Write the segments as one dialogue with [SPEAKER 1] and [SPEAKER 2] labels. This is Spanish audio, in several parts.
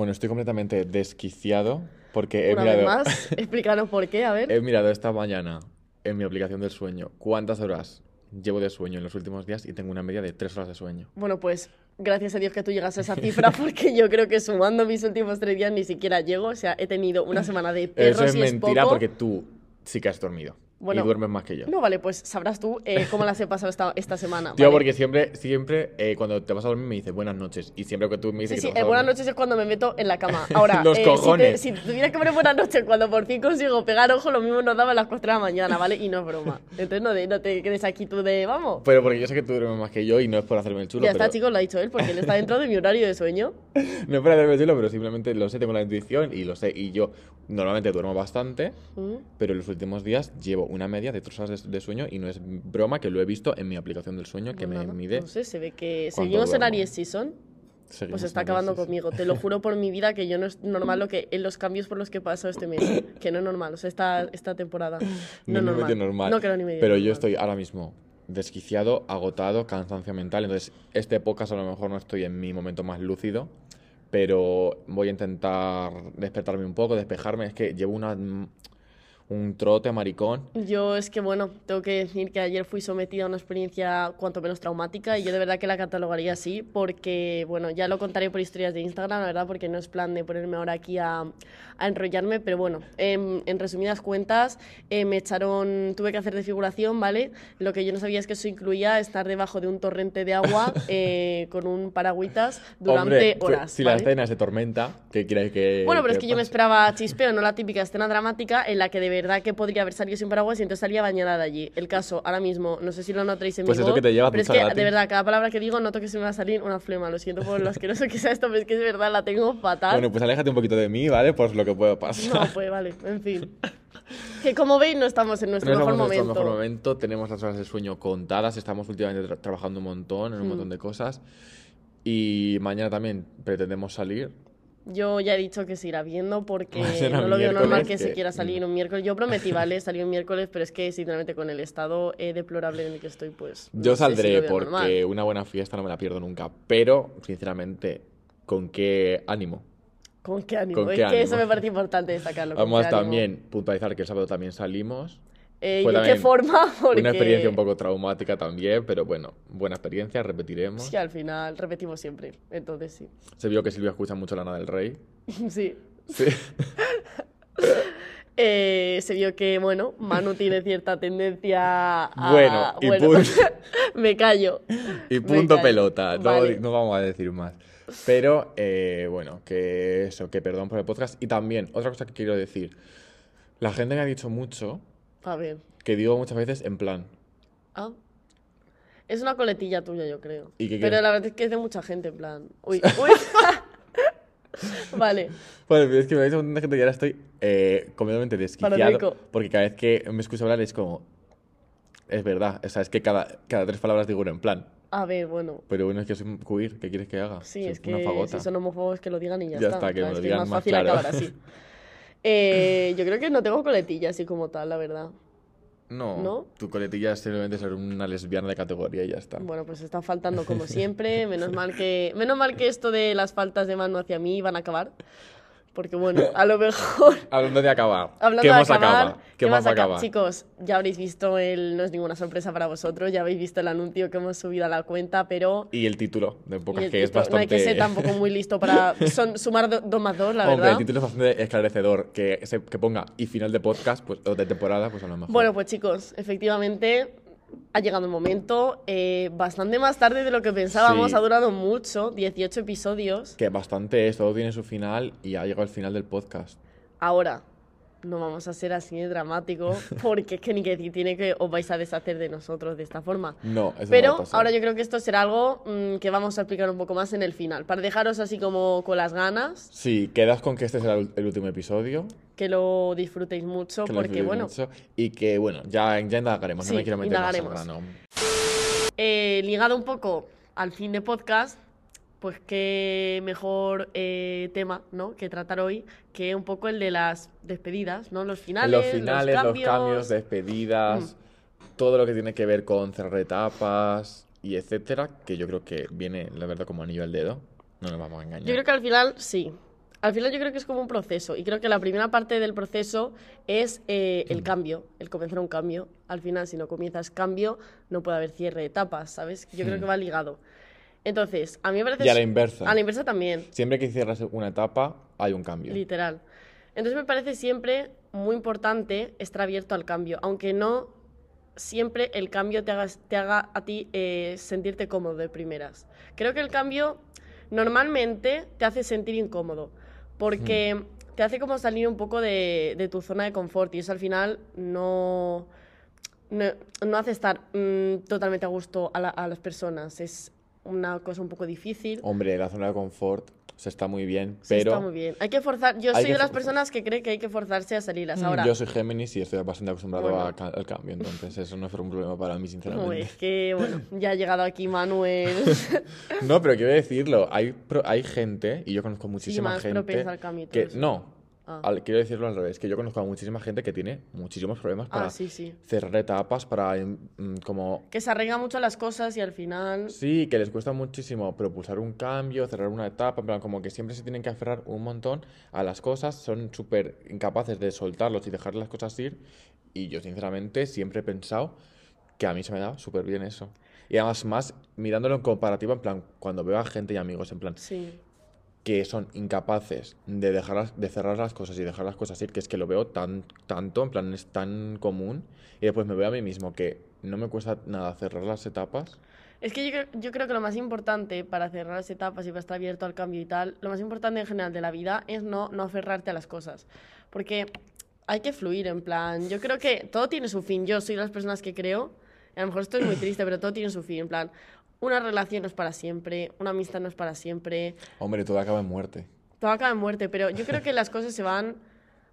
[SPEAKER 1] Bueno, estoy completamente desquiciado porque he
[SPEAKER 2] Una vez
[SPEAKER 1] mirado,
[SPEAKER 2] más, explícanos por qué, a ver.
[SPEAKER 1] he mirado esta mañana en mi aplicación del sueño cuántas horas llevo de sueño en los últimos días y tengo una media de tres horas de sueño.
[SPEAKER 2] Bueno, pues gracias a Dios que tú llegas a esa cifra, porque yo creo que sumando mis últimos tres días ni siquiera llego. O sea, he tenido una semana de perros
[SPEAKER 1] Eso es
[SPEAKER 2] y
[SPEAKER 1] mentira
[SPEAKER 2] poco.
[SPEAKER 1] porque tú sí que has dormido.
[SPEAKER 2] Bueno,
[SPEAKER 1] y duermes más que yo.
[SPEAKER 2] No, vale, pues sabrás tú eh, cómo las he pasado esta, esta semana.
[SPEAKER 1] Tío,
[SPEAKER 2] ¿vale?
[SPEAKER 1] porque siempre, siempre eh, cuando te vas a dormir me dices buenas noches. Y siempre que tú me dices
[SPEAKER 2] Sí,
[SPEAKER 1] que
[SPEAKER 2] sí,
[SPEAKER 1] te vas a
[SPEAKER 2] buenas noches es cuando me meto en la cama. Ahora,
[SPEAKER 1] Los
[SPEAKER 2] eh, si te-
[SPEAKER 1] cojones.
[SPEAKER 2] Si, tuviera que poner buenas noches cuando por fin consigo pegar ojo, lo mismo nos daba a las 4 de la mañana, ¿vale? Y no es broma. Entonces no, de- no te quedes aquí tú de, vamos.
[SPEAKER 1] Pero porque yo sé que tú duermes más que yo y no es por hacerme el chulo.
[SPEAKER 2] ya
[SPEAKER 1] pero...
[SPEAKER 2] está, chicos, lo ha dicho él, porque él está dentro de mi horario de sueño.
[SPEAKER 1] No es por hacerme el chulo, pero simplemente lo sé, tengo la intuición y lo sé. Y yo normalmente duermo bastante,
[SPEAKER 2] Mm.
[SPEAKER 1] pero en los últimos días llevo una media de tres horas de, de sueño y no es broma que lo he visto en mi aplicación del sueño que
[SPEAKER 2] Pues
[SPEAKER 1] me mide.
[SPEAKER 2] No sé, se ve que seguimos en. Aries Season.
[SPEAKER 1] Seguimos
[SPEAKER 2] Pues está acabando
[SPEAKER 1] crisis.
[SPEAKER 2] conmigo. Te lo juro por mi vida que yo no es normal lo que en los cambios por los que he pasado este mes. Que no es normal. O sea, esta, esta temporada. No,
[SPEAKER 1] No,
[SPEAKER 2] es normal.
[SPEAKER 1] normal.
[SPEAKER 2] No, no ni medio
[SPEAKER 1] Pero yo
[SPEAKER 2] normal.
[SPEAKER 1] estoy ahora mismo desquiciado, agotado, cansancio mental. Entonces, este podcast a lo mejor no estoy en mi momento más lúcido, pero voy a intentar despertarme un poco, despejarme. Es que llevo una, un trote maricón.
[SPEAKER 2] Yo es que, bueno, tengo que decir que ayer fui sometida a una experiencia cuanto menos traumática y yo de verdad que la catalogaría así porque, bueno, ya lo contaré por historias de Instagram, la verdad, porque no es plan de ponerme ahora aquí a, a enrollarme, pero bueno, em, en resumidas cuentas, eh, me echaron, tuve que hacer de figuración, ¿vale? Lo que yo no sabía es que eso incluía estar debajo de un torrente de agua eh, con un paragüitas durante
[SPEAKER 1] Hombre, pues,
[SPEAKER 2] horas.
[SPEAKER 1] si la
[SPEAKER 2] ¿vale?
[SPEAKER 1] escena es de tormenta, ¿qué quieres que.?
[SPEAKER 2] Bueno, pero es que yo me
[SPEAKER 1] pase?
[SPEAKER 2] esperaba chispeo, no la típica escena dramática en la que de verdad que podría haber salido sin paraguas y entonces salía bañada de allí. El caso, ahora mismo, no sé si lo notaréis en
[SPEAKER 1] Pues
[SPEAKER 2] mi
[SPEAKER 1] es lo
[SPEAKER 2] voz,
[SPEAKER 1] que te lleva a
[SPEAKER 2] pero es que
[SPEAKER 1] gratis.
[SPEAKER 2] de verdad, cada palabra que digo noto que se me va a salir una flema. Lo siento por lo asqueroso que sea esto, pero es que de verdad la tengo fatal.
[SPEAKER 1] Bueno, pues aléjate un poquito de mí, ¿vale? Por lo que pueda pasar.
[SPEAKER 2] No, pues vale, en fin. Que como veis no estamos en nuestro
[SPEAKER 1] No
[SPEAKER 2] mejor
[SPEAKER 1] estamos en
[SPEAKER 2] momento.
[SPEAKER 1] nuestro mejor momento, tenemos las horas de sueño contadas, estamos últimamente tra- trabajando un montón en un
[SPEAKER 2] Mm.
[SPEAKER 1] montón de cosas. Y mañana también pretendemos salir.
[SPEAKER 2] Yo ya he dicho que se irá viendo porque no lo veo normal
[SPEAKER 1] miércoles,
[SPEAKER 2] que se
[SPEAKER 1] que-
[SPEAKER 2] quiera salir un miércoles. Yo prometí, ¿vale? Salir un miércoles, pero es que sinceramente con el estado eh, deplorable en el que estoy, pues...
[SPEAKER 1] Yo saldré porque
[SPEAKER 2] normal.
[SPEAKER 1] una buena fiesta no me la pierdo nunca. Pero, sinceramente, ¿con qué ánimo?
[SPEAKER 2] ¿Con qué ánimo?
[SPEAKER 1] ¿Con
[SPEAKER 2] es que eso me parece importante destacarlo. ¿con
[SPEAKER 1] Vamos también puntualizar que el sábado también salimos.
[SPEAKER 2] Eh, ¿Y
[SPEAKER 1] Fue
[SPEAKER 2] de qué forma? Porque...
[SPEAKER 1] Una experiencia un poco traumática también, pero bueno, buena experiencia, repetiremos.
[SPEAKER 2] Sí, al final repetimos siempre, entonces sí.
[SPEAKER 1] Se vio que Silvia escucha mucho Lana del Rey.
[SPEAKER 2] sí.
[SPEAKER 1] Sí.
[SPEAKER 2] Eh, se vio que, bueno, Manu tiene cierta tendencia a...
[SPEAKER 1] Bueno, y punto.
[SPEAKER 2] me callo.
[SPEAKER 1] Y punto
[SPEAKER 2] callo.
[SPEAKER 1] pelota, no, no vamos a decir más. Pero, eh, bueno, que eso, que perdón por el podcast. Y también, otra cosa que quiero decir. La gente me ha dicho mucho
[SPEAKER 2] A ver.
[SPEAKER 1] que digo muchas veces en plan.
[SPEAKER 2] Ah. Es una coletilla tuya, yo creo.
[SPEAKER 1] ¿Y qué
[SPEAKER 2] Pero
[SPEAKER 1] qué?
[SPEAKER 2] la verdad es que es de mucha gente, en plan... Uy, uy. vale.
[SPEAKER 1] Bueno, es que me ha dicho un montón de gente que ahora estoy eh, completamente desquiciado. Porque cada vez que me escucho hablar es como. Es verdad, o sea, es que cada, cada tres palabras digo un en plan.
[SPEAKER 2] A ver, bueno.
[SPEAKER 1] Pero bueno, es que soy un queer, ¿qué quieres que haga?
[SPEAKER 2] Sí,
[SPEAKER 1] Soy
[SPEAKER 2] es
[SPEAKER 1] una
[SPEAKER 2] que
[SPEAKER 1] fagota.
[SPEAKER 2] si son homófobos que lo digan y ya,
[SPEAKER 1] Ya
[SPEAKER 2] está.
[SPEAKER 1] está, que
[SPEAKER 2] ¿sabes?
[SPEAKER 1] lo
[SPEAKER 2] es
[SPEAKER 1] digan
[SPEAKER 2] más
[SPEAKER 1] más
[SPEAKER 2] fácil
[SPEAKER 1] claro.
[SPEAKER 2] acabar así. Eh, yo creo que no tengo coletilla así como tal, la verdad.
[SPEAKER 1] No,
[SPEAKER 2] ¿No?
[SPEAKER 1] tu coletilla es simplemente ser una lesbiana de categoría y ya está.
[SPEAKER 2] Bueno, pues está faltando como siempre. Menos mal que, menos mal que esto de las faltas de mano hacia mí van a acabar. Porque bueno, a lo mejor.
[SPEAKER 1] Hablando de acabar.
[SPEAKER 2] Hablando
[SPEAKER 1] ¿Qué
[SPEAKER 2] de
[SPEAKER 1] más
[SPEAKER 2] acabar,
[SPEAKER 1] acaba? ¿Qué, más
[SPEAKER 2] acaba?
[SPEAKER 1] acaba?
[SPEAKER 2] Chicos, ya habréis visto el. No es ninguna sorpresa para vosotros, ya habéis visto el anuncio que hemos subido a la cuenta, pero.
[SPEAKER 1] Y el título de
[SPEAKER 2] el
[SPEAKER 1] que es
[SPEAKER 2] título- No hay
[SPEAKER 1] bastante...
[SPEAKER 2] que ser tampoco muy listo para son, sumar do- dos más dos, la
[SPEAKER 1] Hombre,
[SPEAKER 2] verdad.
[SPEAKER 1] el título es bastante esclarecedor. Que, se- que ponga y final de podcast, pues, o de temporada, pues a lo mejor.
[SPEAKER 2] Bueno, pues chicos, efectivamente ha llegado el momento. eh, bastante más tarde de lo que pensábamos,
[SPEAKER 1] Sí.
[SPEAKER 2] ha durado mucho, 18 episodios.
[SPEAKER 1] Que bastante es, todo tiene su final y ha llegado el final del podcast.
[SPEAKER 2] Ahora, no vamos a ser así de dramático, porque es que ni que tiene que os vais a deshacer de nosotros de esta forma.
[SPEAKER 1] No, eso no va a
[SPEAKER 2] Pero
[SPEAKER 1] pasar.
[SPEAKER 2] ahora yo creo que esto será algo mm, que vamos a explicar un poco más en el final, para dejaros así como con las ganas,
[SPEAKER 1] Sí, quedas con que este será el último episodio.
[SPEAKER 2] que lo disfrutéis mucho,
[SPEAKER 1] que
[SPEAKER 2] porque
[SPEAKER 1] disfrutéis
[SPEAKER 2] bueno,
[SPEAKER 1] mucho, y que, bueno, ya, ya indagaremos.
[SPEAKER 2] Sí,
[SPEAKER 1] no me quiero meter más grano.
[SPEAKER 2] eh, ligado un poco al fin de podcast, pues qué mejor eh, tema, ¿no? Que tratar hoy que un poco el de las despedidas, ¿no? Los finales,
[SPEAKER 1] los finales, los
[SPEAKER 2] cambios.
[SPEAKER 1] cambios, despedidas, todo lo que tiene que ver con cerrar etapas y etcétera, que yo creo que viene, la verdad, como anillo al dedo. No nos vamos a engañar.
[SPEAKER 2] Yo creo que al final sí. al final yo creo que es como un proceso y creo que la primera parte del proceso es eh, el cambio, el comenzar un cambio. Al final, si no comienzas cambio, no puede haber cierre de etapas, ¿sabes? Yo creo que va ligado. Entonces, a mí me parece...
[SPEAKER 1] Y a la inversa.
[SPEAKER 2] A la inversa también,
[SPEAKER 1] Siempre que cierras una etapa, hay un cambio.
[SPEAKER 2] literal. Entonces me parece siempre muy importante estar abierto al cambio, aunque no siempre el cambio te haga, te haga a ti eh, sentirte cómodo de primeras. Creo que el cambio normalmente te hace sentir incómodo, porque te hace como salir un poco de, de tu zona de confort y eso al final no, no, no hace estar mm, totalmente a gusto a, la- a las personas. Es una cosa un poco difícil.
[SPEAKER 1] Hombre, la zona de confort se está muy bien,
[SPEAKER 2] Sí,
[SPEAKER 1] pero
[SPEAKER 2] está muy bien. Hay que forzar. Yo soy de las personas que cree que hay que forzarse a salirlas.
[SPEAKER 1] mm,
[SPEAKER 2] Ahora,
[SPEAKER 1] yo soy Géminis y estoy bastante acostumbrado
[SPEAKER 2] Bueno.
[SPEAKER 1] a ca- al cambio, entonces eso no fue un problema para mí,
[SPEAKER 2] Uy,
[SPEAKER 1] sinceramente.
[SPEAKER 2] es que, bueno, ya ha llegado aquí Manuel.
[SPEAKER 1] No, pero quiero decirlo, hay, pro- hay gente, y yo conozco muchísima
[SPEAKER 2] más
[SPEAKER 1] gente
[SPEAKER 2] al cambio
[SPEAKER 1] que no,
[SPEAKER 2] Ah.
[SPEAKER 1] al- quiero decirlo al revés, que yo conozco a muchísima gente que tiene muchísimos problemas para
[SPEAKER 2] ah, sí, sí.
[SPEAKER 1] cerrar etapas, para mm, como
[SPEAKER 2] Que se arreglan mucho las cosas y al final.
[SPEAKER 1] Sí, que les cuesta muchísimo propulsar un cambio, cerrar una etapa, en plan, como que siempre se tienen que aferrar un montón a las cosas, son súper incapaces de soltarlos y dejar las cosas ir. Y yo, sinceramente, siempre he pensado que a mí se me da súper bien eso. Y además, más mirándolo en comparativa, en plan, cuando veo a gente y amigos, en plan,
[SPEAKER 2] Sí.
[SPEAKER 1] Que son incapaces de, dejar de cerrar las cosas y dejar las cosas ir, que es que lo veo tan, tanto, en plan, es tan común. Y después me veo a mí mismo que no me cuesta nada cerrar las etapas.
[SPEAKER 2] Es que yo, creo- que lo más importante para cerrar las etapas y para estar abierto al cambio y tal, lo más importante en general de la vida es no, no aferrarte a las cosas. Porque hay que fluir, en plan. Yo creo que todo tiene su fin. Yo soy de las personas que creo, a lo mejor esto es muy triste, pero todo tiene su fin. En plan, una relación no es para siempre, una amistad no es para siempre,
[SPEAKER 1] Hombre, todo acaba en muerte.
[SPEAKER 2] todo acaba en muerte, pero yo creo que las cosas se van,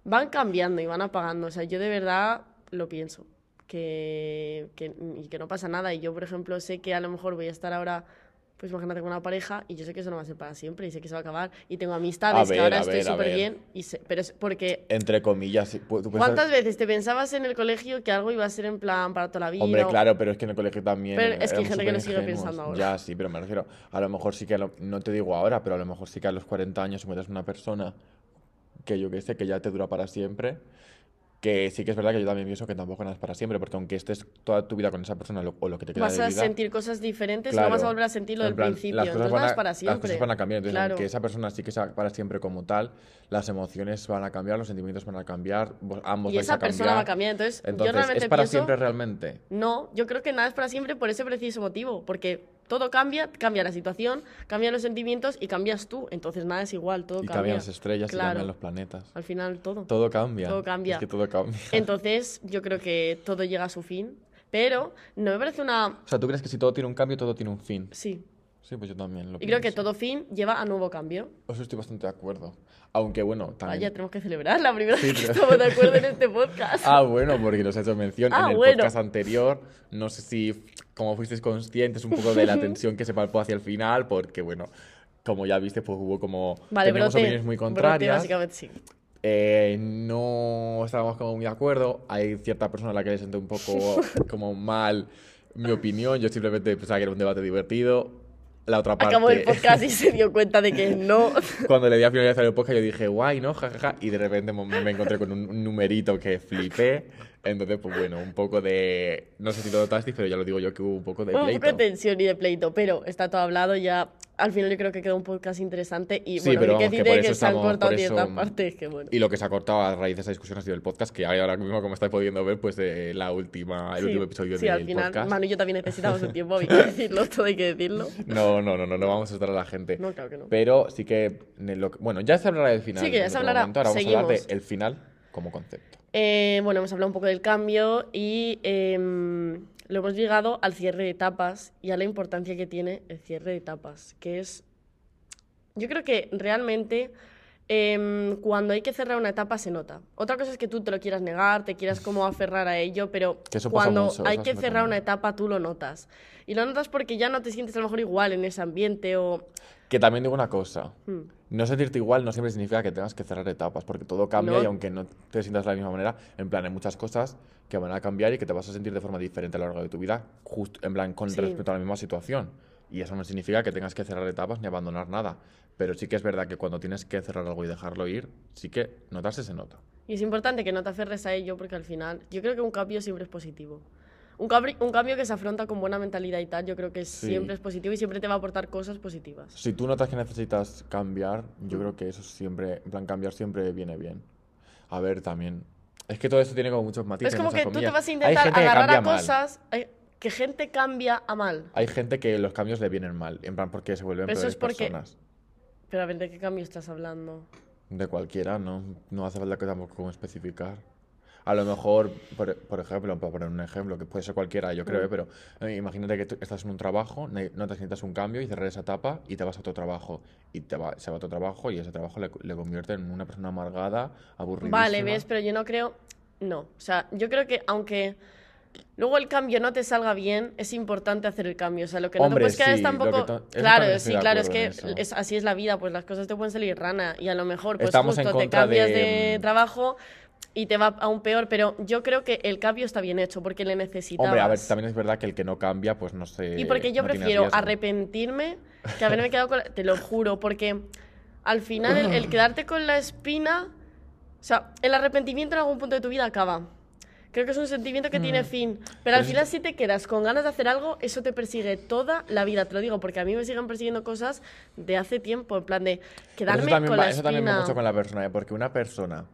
[SPEAKER 2] van cambiando y van apagando. O sea, yo de verdad lo pienso. Que, que, y que no pasa nada. Y yo, por ejemplo, sé que a lo mejor voy a estar ahora, pues imagínate con una pareja, y yo sé que eso no va a ser para siempre, y sé que se va a acabar. Y tengo amistades
[SPEAKER 1] A
[SPEAKER 2] que
[SPEAKER 1] ver,
[SPEAKER 2] ahora estoy
[SPEAKER 1] ver,
[SPEAKER 2] súper
[SPEAKER 1] ver.
[SPEAKER 2] bien. Y sé- pero es porque.
[SPEAKER 1] Entre comillas, tú
[SPEAKER 2] ¿Cuántas veces te pensabas en el colegio que algo iba a ser en plan para toda la vida?
[SPEAKER 1] Hombre,
[SPEAKER 2] o-
[SPEAKER 1] claro, pero es que en el colegio también.
[SPEAKER 2] Pero es que hay gente que lo sigue pensando ahora.
[SPEAKER 1] Ya, sí, pero me refiero. A lo mejor sí que. lo- no te digo ahora, pero a lo mejor sí que a los 40 años encuentras una persona que yo que sé, que ya te dura para siempre. Que sí que es verdad que yo también pienso que tampoco nada es para siempre, porque aunque estés toda tu vida con esa persona lo- o lo que te queda
[SPEAKER 2] Vas
[SPEAKER 1] de
[SPEAKER 2] a
[SPEAKER 1] vida.
[SPEAKER 2] sentir cosas diferentes y
[SPEAKER 1] claro,
[SPEAKER 2] no vas a volver a sentirlo
[SPEAKER 1] en
[SPEAKER 2] del
[SPEAKER 1] plan,
[SPEAKER 2] principio.
[SPEAKER 1] Las cosas, van a,
[SPEAKER 2] para
[SPEAKER 1] las
[SPEAKER 2] siempre.
[SPEAKER 1] cosas van a cambiar. Entonces,
[SPEAKER 2] Claro.
[SPEAKER 1] aunque esa persona sí que sea para siempre como tal, las emociones van a cambiar, los sentimientos van a cambiar, vos- ambos
[SPEAKER 2] Y
[SPEAKER 1] vais
[SPEAKER 2] esa
[SPEAKER 1] a cambiar.
[SPEAKER 2] persona va a cambiar. Entonces, yo
[SPEAKER 1] Entonces,
[SPEAKER 2] realmente
[SPEAKER 1] ¿es para
[SPEAKER 2] pienso-
[SPEAKER 1] siempre realmente?
[SPEAKER 2] No, yo creo que nada es para siempre por ese preciso motivo, porque todo cambia, cambia la situación, cambian los sentimientos y cambias tú, entonces nada es igual, todo
[SPEAKER 1] Y
[SPEAKER 2] cambia.
[SPEAKER 1] cambian las estrellas y cambian los planetas.
[SPEAKER 2] Al final todo.
[SPEAKER 1] Todo cambia.
[SPEAKER 2] Todo cambia.
[SPEAKER 1] Es que todo cambia.
[SPEAKER 2] Entonces, yo creo que todo llega a su fin, pero no me parece una...
[SPEAKER 1] O sea, ¿tú crees que si todo tiene un cambio, todo tiene un fin?
[SPEAKER 2] Sí,
[SPEAKER 1] Sí, pues yo también lo
[SPEAKER 2] y creo que todo fin lleva a nuevo cambio.
[SPEAKER 1] Eso estoy bastante de acuerdo. Aunque bueno, también...
[SPEAKER 2] Vaya, tenemos que celebrar la primera
[SPEAKER 1] Sí,
[SPEAKER 2] vez que
[SPEAKER 1] pero-
[SPEAKER 2] estamos de acuerdo en este podcast.
[SPEAKER 1] Ah, bueno, porque nos ha hecho mención
[SPEAKER 2] Ah,
[SPEAKER 1] en el
[SPEAKER 2] bueno.
[SPEAKER 1] podcast anterior. No sé si, como fuisteis conscientes un poco de la tensión que se palpó hacia el final, porque bueno, como ya viste, pues hubo como...
[SPEAKER 2] Vale,
[SPEAKER 1] teníamos
[SPEAKER 2] brote.
[SPEAKER 1] opiniones muy
[SPEAKER 2] brote,
[SPEAKER 1] contrarias.
[SPEAKER 2] básicamente sí.
[SPEAKER 1] Eh, no estábamos como muy de acuerdo. Hay cierta persona a la que le senté un poco como mal mi opinión. Yo simplemente pensaba que era un debate divertido. La otra parte,
[SPEAKER 2] Acabó el podcast y se dio cuenta de que no.
[SPEAKER 1] cuando le di a finalizar el podcast, yo dije, guay, ¿no? Ja, ja, ja. Y de repente me encontré con un numerito que flipé. Entonces, pues bueno, un poco de. No sé si lo notasteis, pero ya lo digo yo que hubo un poco de
[SPEAKER 2] un
[SPEAKER 1] pleito.
[SPEAKER 2] poco de tensión y de pleito, pero está todo hablado ya. Al final yo creo que quedó un podcast interesante y
[SPEAKER 1] Sí,
[SPEAKER 2] bueno,
[SPEAKER 1] pero
[SPEAKER 2] hay que
[SPEAKER 1] que
[SPEAKER 2] decir de
[SPEAKER 1] eso
[SPEAKER 2] que se han cortado ciertas
[SPEAKER 1] eso-
[SPEAKER 2] partes que bueno.
[SPEAKER 1] Y lo que se ha cortado a raíz de esa discusión ha sido el podcast, que ahora mismo, como estáis pudiendo ver, pues de la última, el
[SPEAKER 2] Sí,
[SPEAKER 1] último episodio
[SPEAKER 2] sí,
[SPEAKER 1] del
[SPEAKER 2] al final,
[SPEAKER 1] podcast.
[SPEAKER 2] Manu y yo también necesitamos un tiempo, hay que decirlo, todo hay que decirlo.
[SPEAKER 1] No, no, no, no, no vamos a estar a la gente.
[SPEAKER 2] No, claro que no.
[SPEAKER 1] Pero sí que. de lo que- Bueno, ya se hablará del final.
[SPEAKER 2] Sí, que ya se hablará.
[SPEAKER 1] momento. Ahora vamos a hablar
[SPEAKER 2] Seguimos.
[SPEAKER 1] del final como concepto.
[SPEAKER 2] Eh, bueno, hemos hablado un poco del cambio y em, lo hemos llegado al cierre de etapas y a la importancia que tiene el cierre de etapas, que es, yo creo que realmente em, cuando hay que cerrar una etapa se nota. Otra cosa es que tú te lo quieras negar, te quieras como aferrar a ello, pero cuando
[SPEAKER 1] mucho,
[SPEAKER 2] hay que cerrar una etapa tú lo notas. Y lo notas porque ya no te sientes a lo mejor igual en ese ambiente o...
[SPEAKER 1] Que también digo una cosa.
[SPEAKER 2] Hmm.
[SPEAKER 1] No sentirte igual no siempre significa que tengas que cerrar etapas, porque todo cambia
[SPEAKER 2] No.
[SPEAKER 1] y aunque no te sientas de la misma manera, en plan, hay muchas cosas que van a cambiar y que te vas a sentir de forma diferente a lo largo de tu vida, justo en plan, con
[SPEAKER 2] Sí.
[SPEAKER 1] respecto a la misma situación. Y eso no significa que tengas que cerrar etapas ni abandonar nada. Pero sí que es verdad que cuando tienes que cerrar algo y dejarlo ir, sí que notarse se nota.
[SPEAKER 2] Y es importante que no te aferres a ello porque al final yo creo que un cambio siempre es positivo. Un, un cambio que se afronta con buena mentalidad y tal, yo creo que
[SPEAKER 1] Sí.
[SPEAKER 2] siempre es positivo y siempre te va a aportar cosas positivas.
[SPEAKER 1] Si tú notas que necesitas cambiar, yo creo que eso siempre, en plan, cambiar siempre viene bien. A ver, también. Es que todo esto tiene como muchos matices.
[SPEAKER 2] es como que tú te
[SPEAKER 1] comillas.
[SPEAKER 2] vas a intentar agarrar a cosas hay- que gente cambia a mal.
[SPEAKER 1] Hay gente que los cambios le vienen mal, en plan porque se vuelven
[SPEAKER 2] Pero eso
[SPEAKER 1] peores
[SPEAKER 2] es porque-
[SPEAKER 1] personas.
[SPEAKER 2] Pero a ver, ¿de qué cambio estás hablando?
[SPEAKER 1] De cualquiera, ¿no? No hace falta que tampoco especificar. A lo mejor, por, por ejemplo, para poner un ejemplo, que puede ser cualquiera, yo
[SPEAKER 2] Mm.
[SPEAKER 1] creo, ¿eh? pero eh, imagínate que tú estás en un trabajo, no te necesitas un cambio y cerrar esa etapa y te vas a otro trabajo. Y te va, se va a otro trabajo y ese trabajo le, le convierte en una persona amargada, aburridísima.
[SPEAKER 2] Vale, ves, pero yo no creo. No. O sea, yo creo que aunque luego el cambio no te salga bien, es importante hacer el cambio. O sea, lo que no te puedes quedar es
[SPEAKER 1] sí,
[SPEAKER 2] tampoco. Claro, sí, claro, es que es, así es la vida, pues las cosas te pueden salir rana. Y a lo mejor, pues
[SPEAKER 1] Estamos
[SPEAKER 2] justo te cambias
[SPEAKER 1] de-
[SPEAKER 2] de... trabajo y te va aún peor. Pero yo creo que el cambio está bien hecho porque le necesitabas.
[SPEAKER 1] Hombre, a ver, también es verdad que el que no cambia, pues no sé.
[SPEAKER 2] Y porque yo
[SPEAKER 1] no
[SPEAKER 2] prefiero arrepentirme que haberme quedado con la... Te lo juro, porque al final el, el quedarte con la espina... O sea, el arrepentimiento en algún punto de tu vida acaba. Creo que es un sentimiento que tiene fin. Pero al final
[SPEAKER 1] es-
[SPEAKER 2] si te quedas con ganas de hacer algo, eso te persigue toda la vida. Te lo digo, porque a mí me siguen persiguiendo cosas de hace tiempo. En plan de quedarme
[SPEAKER 1] eso también
[SPEAKER 2] con
[SPEAKER 1] va,
[SPEAKER 2] la
[SPEAKER 1] eso también va
[SPEAKER 2] espina.
[SPEAKER 1] mucho con la persona, ¿eh? porque una persona,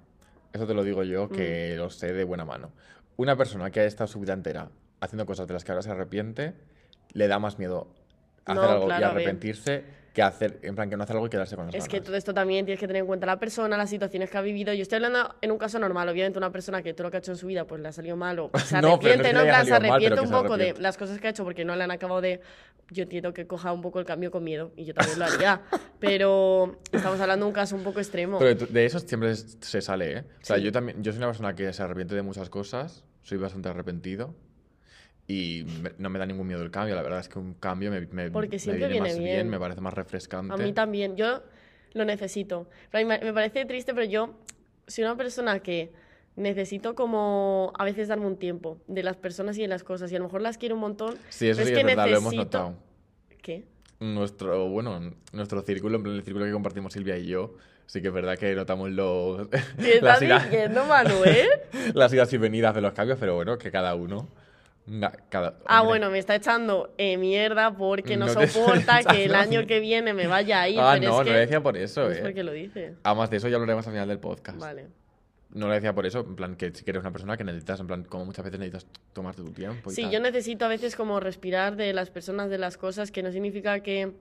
[SPEAKER 1] eso te lo digo yo,
[SPEAKER 2] Mm.
[SPEAKER 1] que lo sé de buena mano, una persona que ha estado su vida entera haciendo cosas de las que ahora se arrepiente, le da más miedo hacer
[SPEAKER 2] No,
[SPEAKER 1] algo
[SPEAKER 2] claro,
[SPEAKER 1] y
[SPEAKER 2] a ver.
[SPEAKER 1] Que hacer, en plan, que no hacer algo y quedarse con las
[SPEAKER 2] Es que
[SPEAKER 1] ganas.
[SPEAKER 2] todo esto también tienes que tener en cuenta la persona, las situaciones que ha vivido. Yo estoy hablando en un caso normal, obviamente una persona que todo lo que ha hecho en su vida pues le ha salido mal o se
[SPEAKER 1] No,
[SPEAKER 2] arrepiente,
[SPEAKER 1] que
[SPEAKER 2] ¿no? En plan, se
[SPEAKER 1] mal,
[SPEAKER 2] arrepiente un
[SPEAKER 1] que
[SPEAKER 2] poco de las cosas que ha hecho porque no le han acabado de... Yo entiendo que coja un poco el cambio con miedo y yo también lo haría, pero estamos hablando de un caso un poco extremo.
[SPEAKER 1] Pero de eso siempre se sale, ¿eh? O sea,
[SPEAKER 2] Sí.
[SPEAKER 1] yo también, yo soy una persona que se arrepiente de muchas cosas, soy bastante arrepentido y me- no me da ningún miedo el cambio. La verdad es que un cambio me, me,
[SPEAKER 2] Porque
[SPEAKER 1] me
[SPEAKER 2] siempre
[SPEAKER 1] viene
[SPEAKER 2] viene
[SPEAKER 1] más
[SPEAKER 2] bien.
[SPEAKER 1] me parece más refrescante.
[SPEAKER 2] A mí también, yo lo necesito. Pero me me parece triste, pero yo soy una persona que necesito como a veces darme un tiempo de las personas y de las cosas. Y a lo mejor las quiero un montón.
[SPEAKER 1] Sí, eso sí
[SPEAKER 2] es
[SPEAKER 1] es,
[SPEAKER 2] que
[SPEAKER 1] verdad, lo hemos
[SPEAKER 2] necesito-
[SPEAKER 1] notado.
[SPEAKER 2] ¿Qué?
[SPEAKER 1] Nuestro, bueno, nuestro círculo, en el círculo que compartimos Silvia y yo, sí que es verdad que notamos los,
[SPEAKER 2] ¿Qué
[SPEAKER 1] las,
[SPEAKER 2] estás
[SPEAKER 1] idas,
[SPEAKER 2] diciendo, Manuel?
[SPEAKER 1] las idas y venidas de los cambios, pero bueno, que cada uno... cada,
[SPEAKER 2] Ah, bueno, me está echando eh, mierda porque no, soporta que el año que viene me vaya a ir.
[SPEAKER 1] Ah,
[SPEAKER 2] pero
[SPEAKER 1] no,
[SPEAKER 2] es
[SPEAKER 1] no lo decía por eso,
[SPEAKER 2] no es
[SPEAKER 1] eh.
[SPEAKER 2] porque lo dice.
[SPEAKER 1] Además de eso ya hablaremos al final del podcast.
[SPEAKER 2] Vale.
[SPEAKER 1] No lo decía por eso, en plan, que si que eres una persona que necesitas, en plan, como muchas veces necesitas tomarte tu tiempo y
[SPEAKER 2] Sí,
[SPEAKER 1] tal.
[SPEAKER 2] yo necesito a veces como respirar de las personas, de las cosas, que no significa que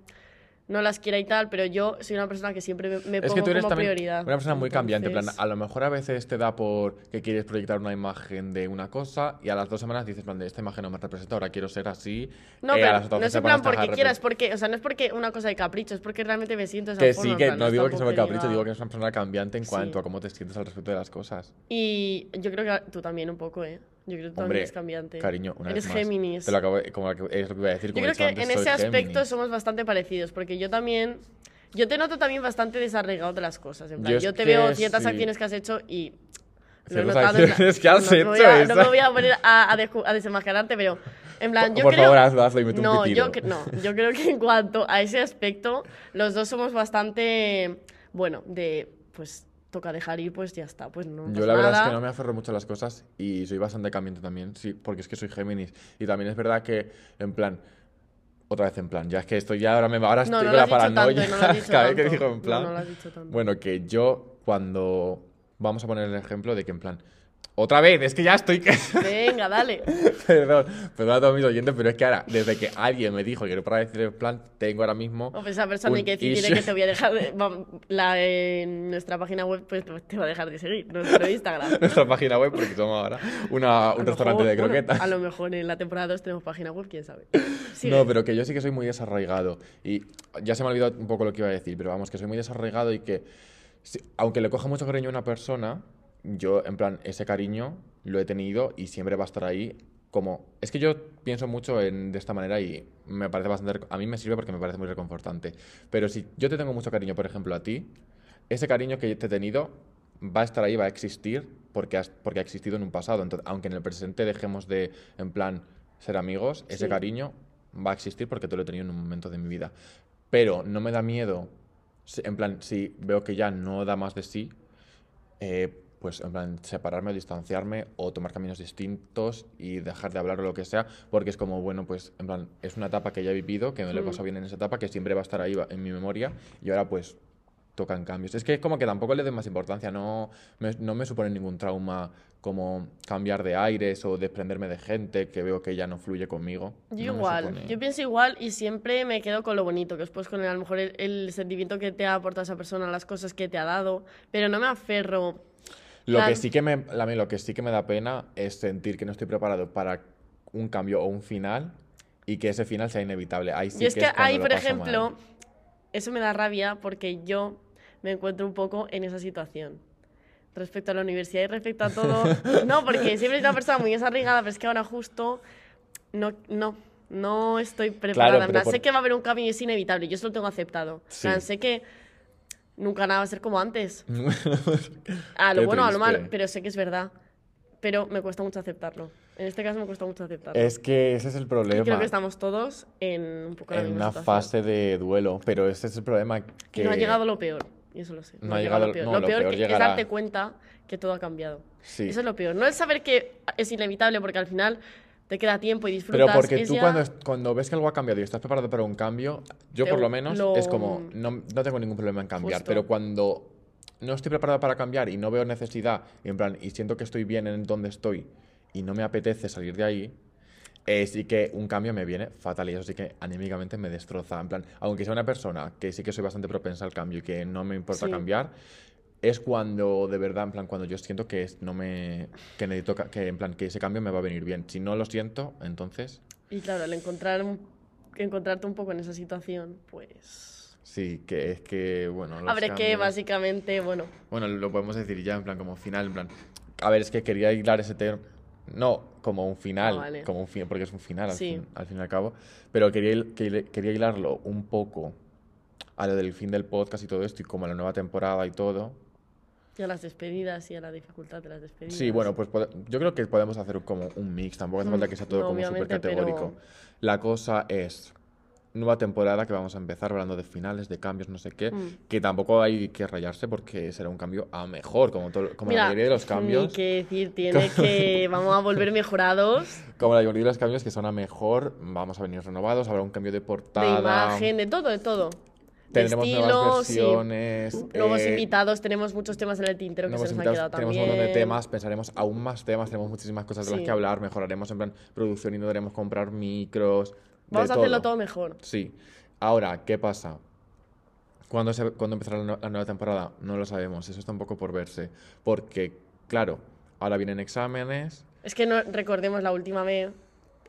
[SPEAKER 2] no las quiera y tal, pero yo soy una persona que siempre me, me
[SPEAKER 1] Es
[SPEAKER 2] pongo
[SPEAKER 1] que tú eres
[SPEAKER 2] como prioridad.
[SPEAKER 1] una persona muy cambiante. En plan,
[SPEAKER 2] Entonces,
[SPEAKER 1] a lo mejor a veces te da por que quieres proyectar una imagen de una cosa y a las dos semanas dices, plan, de esta imagen no me representa, ahora quiero ser así.
[SPEAKER 2] No,
[SPEAKER 1] eh,
[SPEAKER 2] pero no es en plan porque quieras, porque, o sea, no es porque una cosa de capricho, es porque realmente me siento esa
[SPEAKER 1] Que
[SPEAKER 2] forma,
[SPEAKER 1] sí, que
[SPEAKER 2] plan,
[SPEAKER 1] no
[SPEAKER 2] es
[SPEAKER 1] digo que sea capricho, digo que eres una persona cambiante en
[SPEAKER 2] Sí.
[SPEAKER 1] cuanto a cómo te sientes al respecto de las cosas.
[SPEAKER 2] Y yo creo que tú también un poco, ¿eh? Yo creo que también
[SPEAKER 1] Hombre,
[SPEAKER 2] eres cambiante.
[SPEAKER 1] cariño, una
[SPEAKER 2] Eres
[SPEAKER 1] vez más.
[SPEAKER 2] Géminis.
[SPEAKER 1] Te lo acabo de- como es lo que iba a decir.
[SPEAKER 2] Yo
[SPEAKER 1] como
[SPEAKER 2] creo que
[SPEAKER 1] antes,
[SPEAKER 2] en ese aspecto
[SPEAKER 1] Géminis.
[SPEAKER 2] somos bastante parecidos, porque yo también... Yo te noto también bastante desarraigado de las cosas. En plan,
[SPEAKER 1] Yo
[SPEAKER 2] yo,
[SPEAKER 1] es
[SPEAKER 2] te veo ciertas
[SPEAKER 1] sí.
[SPEAKER 2] acciones que has hecho y... lo he
[SPEAKER 1] Ciertas
[SPEAKER 2] notado en plan-
[SPEAKER 1] acciones que has
[SPEAKER 2] no
[SPEAKER 1] hecho,
[SPEAKER 2] a-
[SPEAKER 1] esa.
[SPEAKER 2] No me voy a poner a, a, a desenmascararte, pero... En plan,
[SPEAKER 1] Por-
[SPEAKER 2] yo
[SPEAKER 1] por
[SPEAKER 2] creo...
[SPEAKER 1] favor, hazlo, hazlo y mete un
[SPEAKER 2] no,
[SPEAKER 1] pitido.
[SPEAKER 2] yo, no, yo creo que en cuanto a ese aspecto, los dos somos bastante... Bueno, de... Pues toca dejar ir, pues ya está. Pues no
[SPEAKER 1] Yo la verdad es que no me aferro mucho a las cosas y soy bastante cambiante también, sí, porque es que soy Géminis. Y también es verdad que, en plan, otra vez en plan, ya es que estoy ya ahora, me, ahora
[SPEAKER 2] No,
[SPEAKER 1] estoy
[SPEAKER 2] no
[SPEAKER 1] con la
[SPEAKER 2] tanto,
[SPEAKER 1] paranoia
[SPEAKER 2] dicho
[SPEAKER 1] cada vez que
[SPEAKER 2] tanto.
[SPEAKER 1] digo en plan.
[SPEAKER 2] tanto.
[SPEAKER 1] Bueno, que yo cuando... Vamos a poner el ejemplo de que en plan... Otra vez, es que ya estoy...
[SPEAKER 2] Venga, dale.
[SPEAKER 1] perdón, perdón a todos mis oyentes, pero es que ahora, desde que alguien me dijo que era para decir en plan, tengo ahora mismo...
[SPEAKER 2] O pues esa persona hay que decir
[SPEAKER 1] issue.
[SPEAKER 2] que te voy a dejar de, la en nuestra página web pues te va a dejar de seguir nuestro Instagram.
[SPEAKER 1] nuestra página web porque somos ahora una- un restaurante
[SPEAKER 2] mejor-
[SPEAKER 1] de
[SPEAKER 2] bueno,
[SPEAKER 1] croquetas.
[SPEAKER 2] a lo mejor en la temporada 2 tenemos página web, quién sabe. Sigue.
[SPEAKER 1] No, pero que yo sí que soy muy desarraigado. Y ya se me ha olvidado un poco lo que iba a decir, pero vamos, que soy muy desarraigado y que, si- aunque le coja mucho cariño a una persona, yo, en plan, ese cariño lo he tenido y siempre va a estar ahí. Como, es que yo pienso mucho en, de esta manera y me parece bastante, a mí me sirve porque me parece muy reconfortante. Pero si yo te tengo mucho cariño, por ejemplo, a ti, ese cariño que te he tenido va a estar ahí, va a existir porque, has- porque ha existido en un pasado. Entonces, aunque en el presente dejemos de, en plan, ser amigos, ese
[SPEAKER 2] Sí.
[SPEAKER 1] cariño va a existir porque te lo he tenido en un momento de mi vida. Pero no me da miedo en plan, si veo que ya no da más de sí, eh, pues en plan, separarme o distanciarme o tomar caminos distintos y dejar de hablar o lo que sea, porque es como, bueno, pues en plan, es una etapa que ya he vivido, que me lo he
[SPEAKER 2] Mm.
[SPEAKER 1] pasado bien en esa etapa, que siempre va a estar ahí en mi memoria y ahora pues tocan cambios. Es que es como que tampoco le doy más importancia, no me, no me supone ningún trauma como cambiar de aires o desprenderme de gente que veo que ya no fluye conmigo.
[SPEAKER 2] Yo
[SPEAKER 1] No
[SPEAKER 2] igual,
[SPEAKER 1] supone-
[SPEAKER 2] yo pienso igual y siempre me quedo con lo bonito, que después con el- a lo mejor el, el sentimiento que te ha aportado esa persona, las cosas que te ha dado, pero no me aferro.
[SPEAKER 1] Lo que, sí que me, a mí lo que sí que me da pena es sentir que no estoy preparado para un cambio o un final y que ese final sea inevitable. Ahí sí
[SPEAKER 2] y es que,
[SPEAKER 1] cuando
[SPEAKER 2] ahí, por ejemplo,
[SPEAKER 1] mal.
[SPEAKER 2] eso me da rabia porque yo me encuentro un poco en esa situación. Respecto a la universidad y respecto a todo. no, porque siempre he sido una persona muy desarraigada, pero es que ahora justo no, no, no estoy preparada. Plan,
[SPEAKER 1] por-
[SPEAKER 2] Sé que va a haber un cambio y es inevitable, yo eso lo tengo aceptado. En
[SPEAKER 1] Sí.
[SPEAKER 2] plan, sé que nunca nada va a ser como antes. A lo
[SPEAKER 1] Qué
[SPEAKER 2] bueno, a lo malo,
[SPEAKER 1] triste.
[SPEAKER 2] pero sé que es verdad. Pero me cuesta mucho aceptarlo. En este caso me cuesta mucho aceptarlo.
[SPEAKER 1] Es que ese es el
[SPEAKER 2] Y
[SPEAKER 1] problema.
[SPEAKER 2] creo que estamos todos en un poco la
[SPEAKER 1] en
[SPEAKER 2] misma
[SPEAKER 1] una
[SPEAKER 2] situación.
[SPEAKER 1] fase de duelo, pero ese es el problema que...
[SPEAKER 2] Y no ha llegado lo peor. Y eso lo sé.
[SPEAKER 1] No ha llegado-
[SPEAKER 2] lo peor.
[SPEAKER 1] no,
[SPEAKER 2] lo
[SPEAKER 1] lo
[SPEAKER 2] peor,
[SPEAKER 1] peor
[SPEAKER 2] que-
[SPEAKER 1] llegará.
[SPEAKER 2] es darte cuenta que todo ha cambiado.
[SPEAKER 1] Sí.
[SPEAKER 2] Eso es lo peor. No es saber que es inevitable porque al final te queda tiempo y disfrutas.
[SPEAKER 1] Pero porque tú
[SPEAKER 2] ya-
[SPEAKER 1] cuando, cuando ves que algo ha cambiado y estás preparado para un cambio, yo
[SPEAKER 2] Te-
[SPEAKER 1] por lo menos
[SPEAKER 2] lo-
[SPEAKER 1] es como, no, no tengo ningún problema en cambiar,
[SPEAKER 2] Justo.
[SPEAKER 1] pero cuando no estoy preparado para cambiar y no veo necesidad, y en plan, y siento que estoy bien en donde estoy y no me apetece salir de ahí, eh, sí que un cambio me viene fatal y eso sí que anímicamente me destroza. En plan, aunque sea una persona que sí que soy bastante propensa al cambio y que no me importa
[SPEAKER 2] Sí.
[SPEAKER 1] cambiar, es cuando de verdad, en plan, cuando yo siento que no me, que necesito, que en plan, que ese cambio me va a venir bien. Si no lo siento, entonces
[SPEAKER 2] Y claro, al encontrar encontrarte un poco en esa situación, pues...
[SPEAKER 1] Sí, que es que, bueno. los
[SPEAKER 2] Habré que, básicamente, bueno...
[SPEAKER 1] Bueno, lo podemos decir ya en plan como final, en plan. A ver, es que quería hilar ese tema. No, como un final,
[SPEAKER 2] Ah, vale.
[SPEAKER 1] como un fin, porque es un final al,
[SPEAKER 2] Sí.
[SPEAKER 1] fin, al fin y al cabo. Pero quería, quería hilarlo un poco a lo del fin del podcast y todo esto, y como a la nueva temporada y todo.
[SPEAKER 2] Y a las despedidas y a la dificultad de las despedidas.
[SPEAKER 1] Sí, bueno, pues yo creo que podemos hacer como un mix, tampoco hace
[SPEAKER 2] Mm,
[SPEAKER 1] falta que sea todo
[SPEAKER 2] no,
[SPEAKER 1] como súper categórico.
[SPEAKER 2] pero-
[SPEAKER 1] La cosa es nueva temporada que vamos a empezar hablando de finales, de cambios, no sé qué,
[SPEAKER 2] Mm.
[SPEAKER 1] que tampoco hay que rayarse porque será un cambio a mejor, como, todo, como
[SPEAKER 2] Mira,
[SPEAKER 1] la mayoría de los
[SPEAKER 2] Ni
[SPEAKER 1] cambios.
[SPEAKER 2] que decir, tiene que... Vamos a volver mejorados
[SPEAKER 1] Como la mayoría de los cambios que son a mejor, vamos a venir renovados, habrá un cambio de
[SPEAKER 2] de
[SPEAKER 1] portada.
[SPEAKER 2] imagen, de todo, de todo.
[SPEAKER 1] Tendremos
[SPEAKER 2] estilo,
[SPEAKER 1] nuevas
[SPEAKER 2] sí.
[SPEAKER 1] versiones.
[SPEAKER 2] Nuevos
[SPEAKER 1] eh,
[SPEAKER 2] invitados, tenemos muchos temas en el tintero que se nos han quedado
[SPEAKER 1] tenemos
[SPEAKER 2] también.
[SPEAKER 1] un montón de temas, pensaremos aún más temas, tenemos muchísimas cosas de las que hablar, mejoraremos en plan producción y no daremos comprar micros.
[SPEAKER 2] Vamos a hacerlo todo mejor.
[SPEAKER 1] Sí. Ahora, ¿qué pasa? ¿Cuándo, se, ¿cuándo empezará la nueva temporada? No lo sabemos, eso está un poco por verse. Porque, claro, ahora vienen exámenes.
[SPEAKER 2] Es que no recordemos la última vez,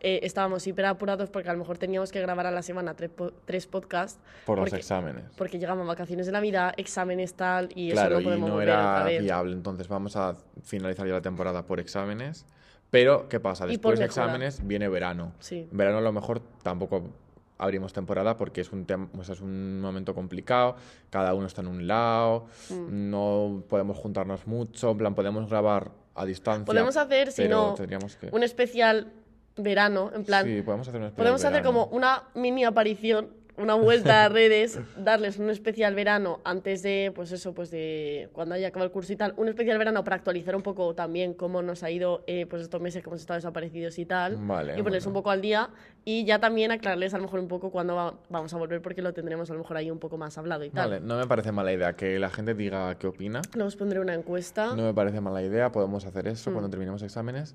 [SPEAKER 2] eh, estábamos hiper apurados porque a lo mejor teníamos que grabar a la semana tres, po- tres podcasts
[SPEAKER 1] Por los
[SPEAKER 2] Porque-
[SPEAKER 1] exámenes.
[SPEAKER 2] porque llegaban vacaciones de Navidad, exámenes tal y
[SPEAKER 1] Claro,
[SPEAKER 2] eso no
[SPEAKER 1] y
[SPEAKER 2] podemos
[SPEAKER 1] no
[SPEAKER 2] volver otra
[SPEAKER 1] era
[SPEAKER 2] vez.
[SPEAKER 1] viable. Entonces vamos a finalizar ya la temporada por exámenes. Pero, ¿qué pasa?
[SPEAKER 2] Y
[SPEAKER 1] Después de exámenes viene verano.
[SPEAKER 2] Sí.
[SPEAKER 1] Verano a lo mejor tampoco abrimos temporada porque es un, tem- o sea, es un momento complicado, cada uno está en un lado,
[SPEAKER 2] Mm.
[SPEAKER 1] no podemos juntarnos mucho, en plan, podemos grabar a distancia.
[SPEAKER 2] Podemos hacer, si no,
[SPEAKER 1] que...
[SPEAKER 2] un especial verano, en plan,
[SPEAKER 1] Sí, podemos hacer un
[SPEAKER 2] podemos hacer
[SPEAKER 1] verano.
[SPEAKER 2] como una mini aparición, una vuelta a redes, darles un especial verano antes de, pues eso, pues de cuando haya acabado el curso y tal, un especial verano para actualizar un poco también cómo nos ha ido eh, pues estos meses que hemos estado desaparecidos y tal,
[SPEAKER 1] Vale,
[SPEAKER 2] y ponerles un
[SPEAKER 1] bueno.
[SPEAKER 2] poco al día y ya también aclararles a lo mejor un poco cuándo va- vamos a volver porque lo tendremos a lo mejor ahí un poco más hablado y tal.
[SPEAKER 1] Vale, no me parece mala idea que la gente diga qué opina.
[SPEAKER 2] Luego os pondré una encuesta.
[SPEAKER 1] No me parece mala idea, podemos hacer eso
[SPEAKER 2] Mm.
[SPEAKER 1] cuando terminemos exámenes,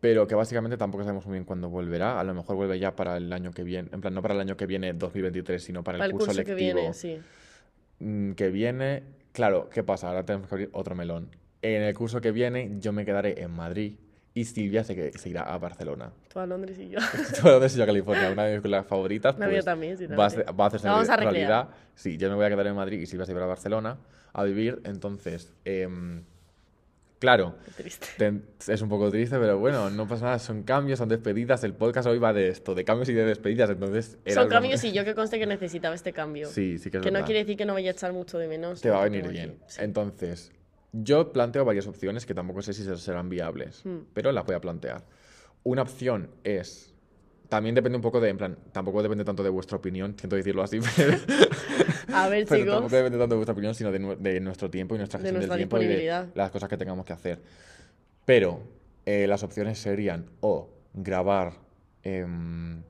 [SPEAKER 1] pero que básicamente tampoco sabemos muy bien cuándo volverá. A lo mejor vuelve ya para el año que viene, en plan, no para el año que viene 2023, sino para el,
[SPEAKER 2] para el curso,
[SPEAKER 1] curso,
[SPEAKER 2] que
[SPEAKER 1] lectivo
[SPEAKER 2] viene, sí.
[SPEAKER 1] mm, que viene. Claro, ¿qué pasa? Ahora tenemos que abrir otro melón. En el curso que viene yo me quedaré en Madrid y Silvia se, que- se irá a Barcelona.
[SPEAKER 2] Tú a Londres y yo.
[SPEAKER 1] Todo de a California, una de mis películas favoritas.
[SPEAKER 2] La mía
[SPEAKER 1] pues,
[SPEAKER 2] también, sí,
[SPEAKER 1] va, a,
[SPEAKER 2] también.
[SPEAKER 1] ser- va a hacerse
[SPEAKER 2] vamos a
[SPEAKER 1] realidad. Sí, yo me voy a quedar en Madrid y Silvia se irá a Barcelona a vivir. Entonces, em, claro. Ten- es un poco triste, pero bueno, no pasa nada, son cambios, son despedidas. El podcast hoy va de esto, de cambios y de despedidas, entonces era
[SPEAKER 2] Son cambios
[SPEAKER 1] momento-
[SPEAKER 2] y yo que conste que necesitaba este cambio.
[SPEAKER 1] Sí, sí que es
[SPEAKER 2] Que no
[SPEAKER 1] verdad.
[SPEAKER 2] quiere decir que no vaya a echar mucho de menos.
[SPEAKER 1] Te va a venir bien.
[SPEAKER 2] Sí.
[SPEAKER 1] Entonces, yo planteo varias opciones que tampoco sé si se- serán viables,
[SPEAKER 2] Hmm.
[SPEAKER 1] pero las voy a plantear. Una opción es. También depende un poco de. En plan, tampoco depende tanto de vuestra opinión, siento decirlo así, pero.
[SPEAKER 2] A ver,
[SPEAKER 1] Pero
[SPEAKER 2] chicos.
[SPEAKER 1] tampoco depende tanto de vuestra opinión, sino de, de nuestro tiempo y nuestra
[SPEAKER 2] De
[SPEAKER 1] gestión
[SPEAKER 2] nuestra
[SPEAKER 1] del tiempo y de las cosas que tengamos que hacer. Pero eh, las opciones serían o grabar em,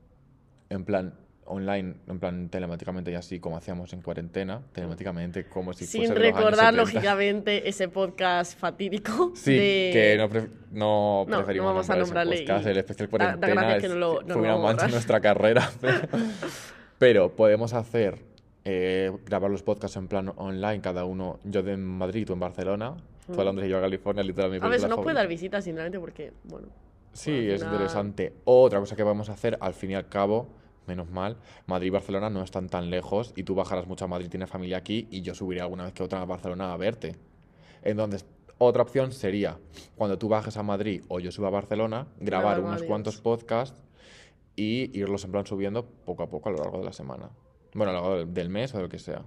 [SPEAKER 1] en plan online, en plan telemáticamente y así como hacíamos en cuarentena, telemáticamente como si
[SPEAKER 2] Sin
[SPEAKER 1] fuese de los años
[SPEAKER 2] recordar,
[SPEAKER 1] 70.
[SPEAKER 2] lógicamente, ese podcast fatídico.
[SPEAKER 1] Sí,
[SPEAKER 2] de-
[SPEAKER 1] que no, pref- no,
[SPEAKER 2] No,
[SPEAKER 1] preferimos
[SPEAKER 2] no vamos a
[SPEAKER 1] nombrar ese
[SPEAKER 2] nombrarle
[SPEAKER 1] podcast,
[SPEAKER 2] y-
[SPEAKER 1] el especial
[SPEAKER 2] da- da
[SPEAKER 1] cuarentena
[SPEAKER 2] gracia que
[SPEAKER 1] es-
[SPEAKER 2] no lo-
[SPEAKER 1] fue una
[SPEAKER 2] a
[SPEAKER 1] mancha en nuestra carrera. Pero, pero podemos hacer, eh, grabar los podcasts en plan online, cada uno, yo en Madrid, tú en Barcelona, tú a Londres y yo a California, literalmente.
[SPEAKER 2] A ver, no puede dar visitas, sinceramente, porque, bueno.
[SPEAKER 1] Sí, es
[SPEAKER 2] final-
[SPEAKER 1] interesante. Otra cosa que vamos a hacer, al fin y al cabo, menos mal, Madrid y Barcelona no están tan lejos y tú bajarás mucho a Madrid, tienes familia aquí y yo subiré alguna vez que otra a Barcelona a verte. Entonces, otra opción sería, cuando tú bajes a Madrid o yo suba a Barcelona, grabar
[SPEAKER 2] Grabar
[SPEAKER 1] unos cuantos podcasts y irlos en plan subiendo poco a poco a lo largo de la semana. Bueno, a lo largo del, mes o de lo que sea.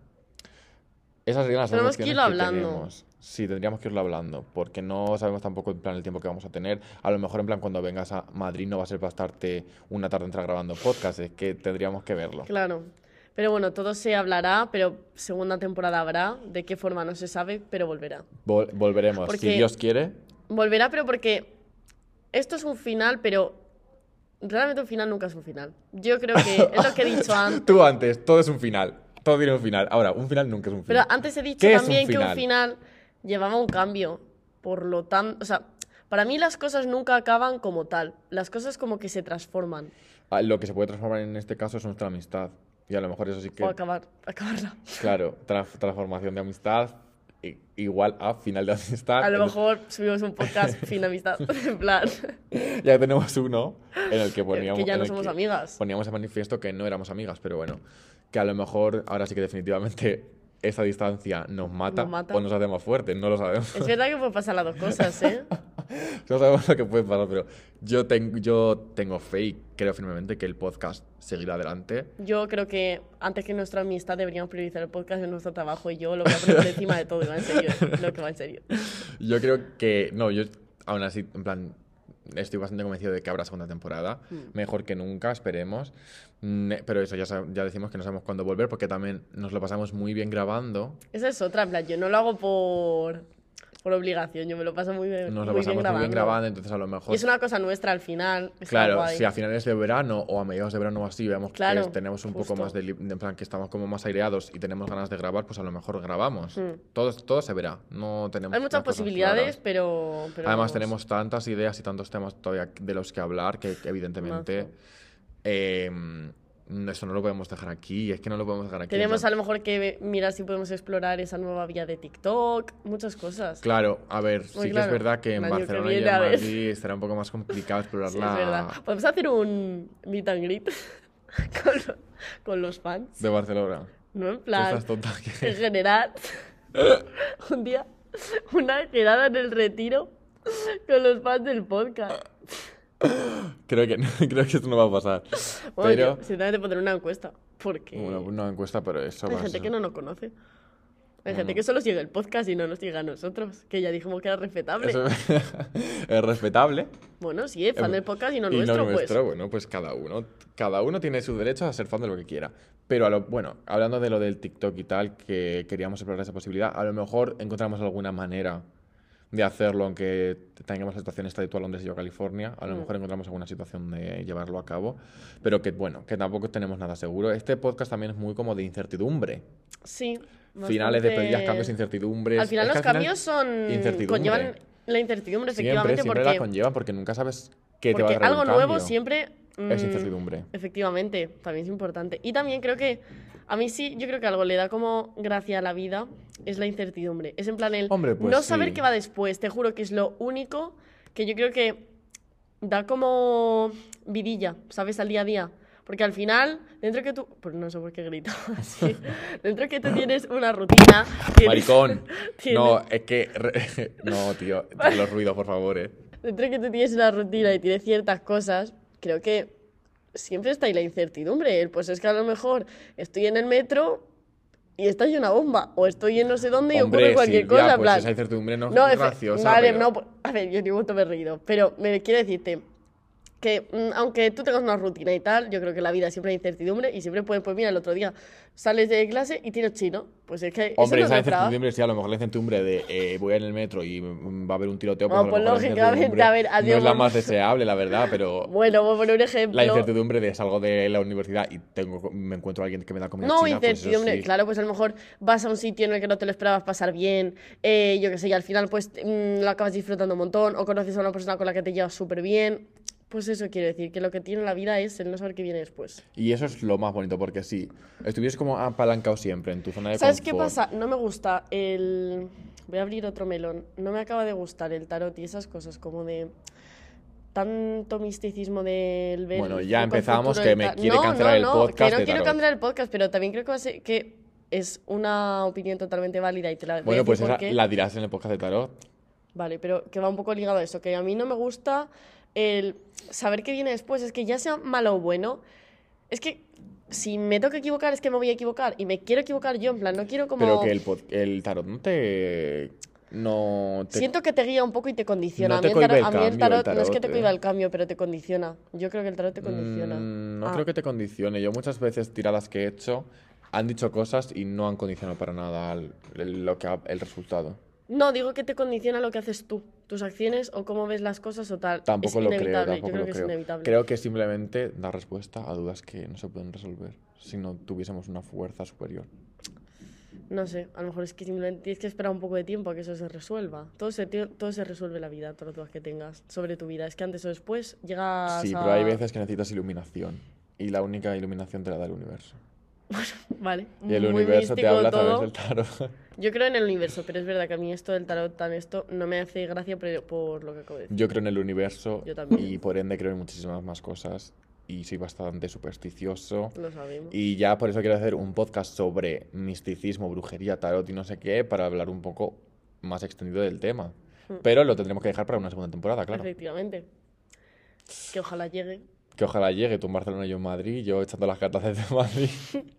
[SPEAKER 1] Esas serían las
[SPEAKER 2] Tenemos que irlo hablando.
[SPEAKER 1] tenemos. Sí, tendríamos que irlo hablando, porque no sabemos tampoco en plan el tiempo que vamos a tener. A lo mejor en plan cuando vengas a Madrid no va a ser para estarte una tarde entera grabando podcast, es que tendríamos que verlo.
[SPEAKER 2] Claro. Pero bueno, todo se hablará, pero segunda temporada habrá. De qué forma no se sabe, pero volverá.
[SPEAKER 1] Vol- volveremos, si
[SPEAKER 2] Porque-
[SPEAKER 1] Dios quiere.
[SPEAKER 2] Volverá, pero porque esto es un final, pero realmente un final nunca es un final. Yo creo que es lo que he dicho antes.
[SPEAKER 1] Tú antes, todo es un final. Todo tiene un final. Ahora, un final nunca es un
[SPEAKER 2] Pero
[SPEAKER 1] final.
[SPEAKER 2] antes he dicho
[SPEAKER 1] ¿Qué es un
[SPEAKER 2] también que un
[SPEAKER 1] final?
[SPEAKER 2] llevaba un cambio. Por lo tanto, o sea, para mí las cosas nunca acaban como tal. Las cosas como que se transforman.
[SPEAKER 1] Ah, Lo que se puede transformar en este caso es nuestra amistad. Y a lo mejor eso sí que...
[SPEAKER 2] O acabar, acabarla.
[SPEAKER 1] Claro, trans- transformación de amistad igual a final de amistad.
[SPEAKER 2] A lo mejor subimos un podcast fin amistad. En plan,
[SPEAKER 1] Ya tenemos uno en el que poníamos...
[SPEAKER 2] que ya no somos amigas.
[SPEAKER 1] Poníamos en manifiesto que no éramos amigas, pero bueno, que a lo mejor ahora sí que definitivamente esa distancia nos mata,
[SPEAKER 2] Nos mata.
[SPEAKER 1] o nos hace más fuertes, no lo sabemos.
[SPEAKER 2] Es verdad que puede pasar las dos cosas, ¿eh?
[SPEAKER 1] no sabemos lo que puede pasar, pero yo, tengo yo tengo fe y creo firmemente que el podcast seguirá adelante.
[SPEAKER 2] Yo creo que antes que nuestra amistad deberíamos priorizar el podcast en nuestro trabajo y yo lo voy a poner encima de todo y va en serio, ¿eh? lo que va en serio.
[SPEAKER 1] Yo creo que, no, yo aún así, en plan, estoy bastante convencido de que habrá segunda temporada.
[SPEAKER 2] Mm.
[SPEAKER 1] Mejor que nunca, esperemos. Mm, Pero eso, ya, ya decimos que no sabemos cuándo volver porque también nos lo pasamos muy bien grabando.
[SPEAKER 2] Esa es otra, en plan, yo no lo hago por, por obligación, yo me lo paso muy bien,
[SPEAKER 1] Nos lo
[SPEAKER 2] muy
[SPEAKER 1] pasamos
[SPEAKER 2] bien
[SPEAKER 1] muy bien
[SPEAKER 2] grabando.
[SPEAKER 1] grabando, entonces a lo mejor...
[SPEAKER 2] Y es una cosa nuestra al final.
[SPEAKER 1] Claro,
[SPEAKER 2] guay.
[SPEAKER 1] si a finales de verano o a mediados de verano o así vemos
[SPEAKER 2] Claro,
[SPEAKER 1] que tenemos un poco más de, en plan que estamos como más aireados y tenemos ganas de grabar, pues a lo mejor grabamos.
[SPEAKER 2] Mm.
[SPEAKER 1] Todo, todo se verá, no tenemos
[SPEAKER 2] Hay muchas posibilidades, pero, pero
[SPEAKER 1] Además
[SPEAKER 2] vamos.
[SPEAKER 1] tenemos tantas ideas y tantos temas todavía de los que hablar que, que evidentemente eh, mm, eso no lo podemos dejar aquí, es que no lo podemos dejar aquí.
[SPEAKER 2] Tenemos
[SPEAKER 1] en
[SPEAKER 2] a lo mejor que mirar si podemos explorar esa nueva vía de TikTok, muchas cosas.
[SPEAKER 1] Claro, a ver, sí que es verdad que en
[SPEAKER 2] que
[SPEAKER 1] Barcelona y en. Madrid será un poco más complicado explorar
[SPEAKER 2] Sí, es verdad. Podemos hacer un meet and greet con, lo- con los fans.
[SPEAKER 1] de Barcelona.
[SPEAKER 2] No en plan,
[SPEAKER 1] que-
[SPEAKER 2] en general, un día, una quedada en el retiro con los fans del podcast.
[SPEAKER 1] Creo que, creo que esto no va a pasar.
[SPEAKER 2] Bueno,
[SPEAKER 1] pero...
[SPEAKER 2] yo, sinceramente pondré una encuesta, porque
[SPEAKER 1] Una, una encuesta, pero eso
[SPEAKER 2] hay
[SPEAKER 1] va
[SPEAKER 2] gente que no nos conoce. Hay
[SPEAKER 1] No,
[SPEAKER 2] gente que solo sigue el podcast y no nos sigue a nosotros, que ya dijimos que era respetable.
[SPEAKER 1] Eso es respetable.
[SPEAKER 2] Bueno, sí, es fan
[SPEAKER 1] Em,
[SPEAKER 2] del podcast y no
[SPEAKER 1] y
[SPEAKER 2] nuestro,
[SPEAKER 1] no
[SPEAKER 2] pues.
[SPEAKER 1] nuestro, bueno, pues cada uno, cada uno tiene su derecho a ser fan de lo que quiera. Pero a lo, bueno, hablando de lo del TikTok y tal, que queríamos explorar esa posibilidad, a lo mejor encontramos alguna manera de hacerlo, aunque tengamos la situación esta de tú a Londres y yo a California, a lo
[SPEAKER 2] Mm.
[SPEAKER 1] mejor encontramos alguna situación de llevarlo a cabo, pero que bueno, que tampoco tenemos nada seguro. Este podcast también es muy como de incertidumbre.
[SPEAKER 2] Sí.
[SPEAKER 1] Finales de pedidas, cambios, incertidumbres.
[SPEAKER 2] Al final
[SPEAKER 1] Es
[SPEAKER 2] los cambios son...
[SPEAKER 1] incertidumbre.
[SPEAKER 2] conllevan la incertidumbre,
[SPEAKER 1] Siempre,
[SPEAKER 2] efectivamente,
[SPEAKER 1] siempre
[SPEAKER 2] porque,
[SPEAKER 1] la conllevan porque nunca sabes qué te va a traer
[SPEAKER 2] algo nuevo siempre...
[SPEAKER 1] Es
[SPEAKER 2] mm,
[SPEAKER 1] incertidumbre.
[SPEAKER 2] Efectivamente, también es importante. Y también creo que, a mí sí, yo creo que algo le da como gracia a la vida, es la incertidumbre. Es en plan el
[SPEAKER 1] Hombre, pues
[SPEAKER 2] no saber
[SPEAKER 1] sí.
[SPEAKER 2] qué va después, te juro que es lo único que yo creo que da como vidilla, ¿sabes? Al día a día. Porque al final, dentro que tú... Pues no sé por qué grito así. Dentro que tú tienes una rutina... tienes-
[SPEAKER 1] Maricón.
[SPEAKER 2] tienes-
[SPEAKER 1] No, es que. No, tío. Los ruidos, por favor, eh.
[SPEAKER 2] Dentro que tú tienes una rutina y tienes ciertas cosas, creo que siempre está ahí la incertidumbre. Pues es que a lo mejor estoy en el metro y está ahí una bomba. O estoy en no sé dónde y
[SPEAKER 1] Hombre,
[SPEAKER 2] ocurre cualquier cosa. en
[SPEAKER 1] pues
[SPEAKER 2] plan,
[SPEAKER 1] esa incertidumbre no,
[SPEAKER 2] no,
[SPEAKER 1] es graciosa.
[SPEAKER 2] Vale,
[SPEAKER 1] pero-
[SPEAKER 2] no, pues, a ver, yo ni un momento me he reído. Pero me quiero decirte, que mm, aunque tú tengas una rutina y tal, yo creo que la vida siempre hay incertidumbre y siempre puede, pues mira, el otro día sales de clase y tienes chino. Pues es que. eso
[SPEAKER 1] Hombre,
[SPEAKER 2] no
[SPEAKER 1] esa incertidumbre, sí, a lo mejor la incertidumbre de eh, voy en el metro y mm, va a haber un tiroteo,
[SPEAKER 2] pues
[SPEAKER 1] mejor la
[SPEAKER 2] lógicamente, a ver,
[SPEAKER 1] no
[SPEAKER 2] adiós,
[SPEAKER 1] es la más deseable, la verdad, pero
[SPEAKER 2] Bueno, voy a poner un ejemplo.
[SPEAKER 1] la incertidumbre de salgo de la universidad y tengo, me encuentro a alguien que me da comida
[SPEAKER 2] No,
[SPEAKER 1] china, pues eso
[SPEAKER 2] incertidumbre.
[SPEAKER 1] sí.
[SPEAKER 2] Claro, pues a lo mejor vas a un sitio en el que no te lo esperabas pasar bien, eh, yo qué sé, y al final pues mm, lo acabas disfrutando un montón, o conoces a una persona con la que te llevas súper bien. Pues eso quiero decir, que lo que tiene la vida es el no saber qué viene después.
[SPEAKER 1] Y eso es lo más bonito, porque si estuvieses como apalancado siempre en tu zona de
[SPEAKER 2] ¿Sabes qué
[SPEAKER 1] confort,
[SPEAKER 2] pasa? No me gusta el... Voy a abrir otro melón. No me acaba de gustar el tarot y esas cosas como de... Tanto misticismo del ver
[SPEAKER 1] Bueno, ya empezamos, que me quiere
[SPEAKER 2] No,
[SPEAKER 1] cancelar
[SPEAKER 2] no,
[SPEAKER 1] el podcast
[SPEAKER 2] Que no
[SPEAKER 1] de
[SPEAKER 2] quiero
[SPEAKER 1] tarot.
[SPEAKER 2] cancelar el podcast, pero también creo que, es una opinión totalmente válida y te la
[SPEAKER 1] Bueno, pues esa
[SPEAKER 2] qué.
[SPEAKER 1] la dirás en el podcast de tarot.
[SPEAKER 2] Vale, pero que va un poco ligado a eso, que a mí no me gusta el saber qué viene después, es que ya sea malo o bueno, es que si me toca equivocar es que me voy a equivocar y me quiero equivocar yo, en plan, no quiero como...
[SPEAKER 1] Pero que el, tarot no te... No te...
[SPEAKER 2] Siento que te guía un poco y te condiciona.
[SPEAKER 1] No
[SPEAKER 2] a mí el tarot,
[SPEAKER 1] el
[SPEAKER 2] a mí el tarot no es que te
[SPEAKER 1] tarot,
[SPEAKER 2] cohiba
[SPEAKER 1] eh.
[SPEAKER 2] el cambio, pero te condiciona. Yo creo que el tarot te condiciona.
[SPEAKER 1] Mm, no
[SPEAKER 2] Ah,
[SPEAKER 1] creo que te condicione. Yo muchas veces tiradas que he hecho han dicho cosas y no han condicionado para nada el, el- lo que ha- el resultado.
[SPEAKER 2] No, digo que te condiciona lo que haces tú, tus acciones o cómo ves las cosas o tal.
[SPEAKER 1] Tampoco
[SPEAKER 2] es
[SPEAKER 1] lo creo, tampoco
[SPEAKER 2] yo creo
[SPEAKER 1] lo
[SPEAKER 2] que
[SPEAKER 1] creo.
[SPEAKER 2] es inevitable.
[SPEAKER 1] Creo que simplemente da respuesta a dudas que no se pueden resolver si no tuviésemos una fuerza superior.
[SPEAKER 2] No sé, a lo mejor es que simplemente tienes que esperar un poco de tiempo a que eso se resuelva. Todo se, todo se resuelve en la vida, todas las dudas que tengas sobre tu vida. Es que antes o después llegas
[SPEAKER 1] Sí,
[SPEAKER 2] a...
[SPEAKER 1] pero hay veces que necesitas iluminación y la única iluminación te la da el universo.
[SPEAKER 2] Vale,
[SPEAKER 1] Y el
[SPEAKER 2] muy
[SPEAKER 1] universo te habla a
[SPEAKER 2] todo.
[SPEAKER 1] través del tarot.
[SPEAKER 2] Yo creo en el universo, pero es verdad que a mí esto del tarot tan esto no me hace gracia por, por lo que acabo de decir.
[SPEAKER 1] Yo creo en el universo
[SPEAKER 2] Yo también.
[SPEAKER 1] y por ende creo en muchísimas más cosas y soy bastante supersticioso.
[SPEAKER 2] Lo sabemos.
[SPEAKER 1] Y ya por eso quiero hacer un podcast sobre misticismo, brujería, tarot y no sé qué, para hablar un poco más extendido del tema.
[SPEAKER 2] Hmm.
[SPEAKER 1] Pero lo tendremos que dejar para una segunda temporada, claro.
[SPEAKER 2] Efectivamente. Que ojalá llegue.
[SPEAKER 1] Que ojalá llegue tú en Barcelona y yo en Madrid, yo echando las cartas desde Madrid.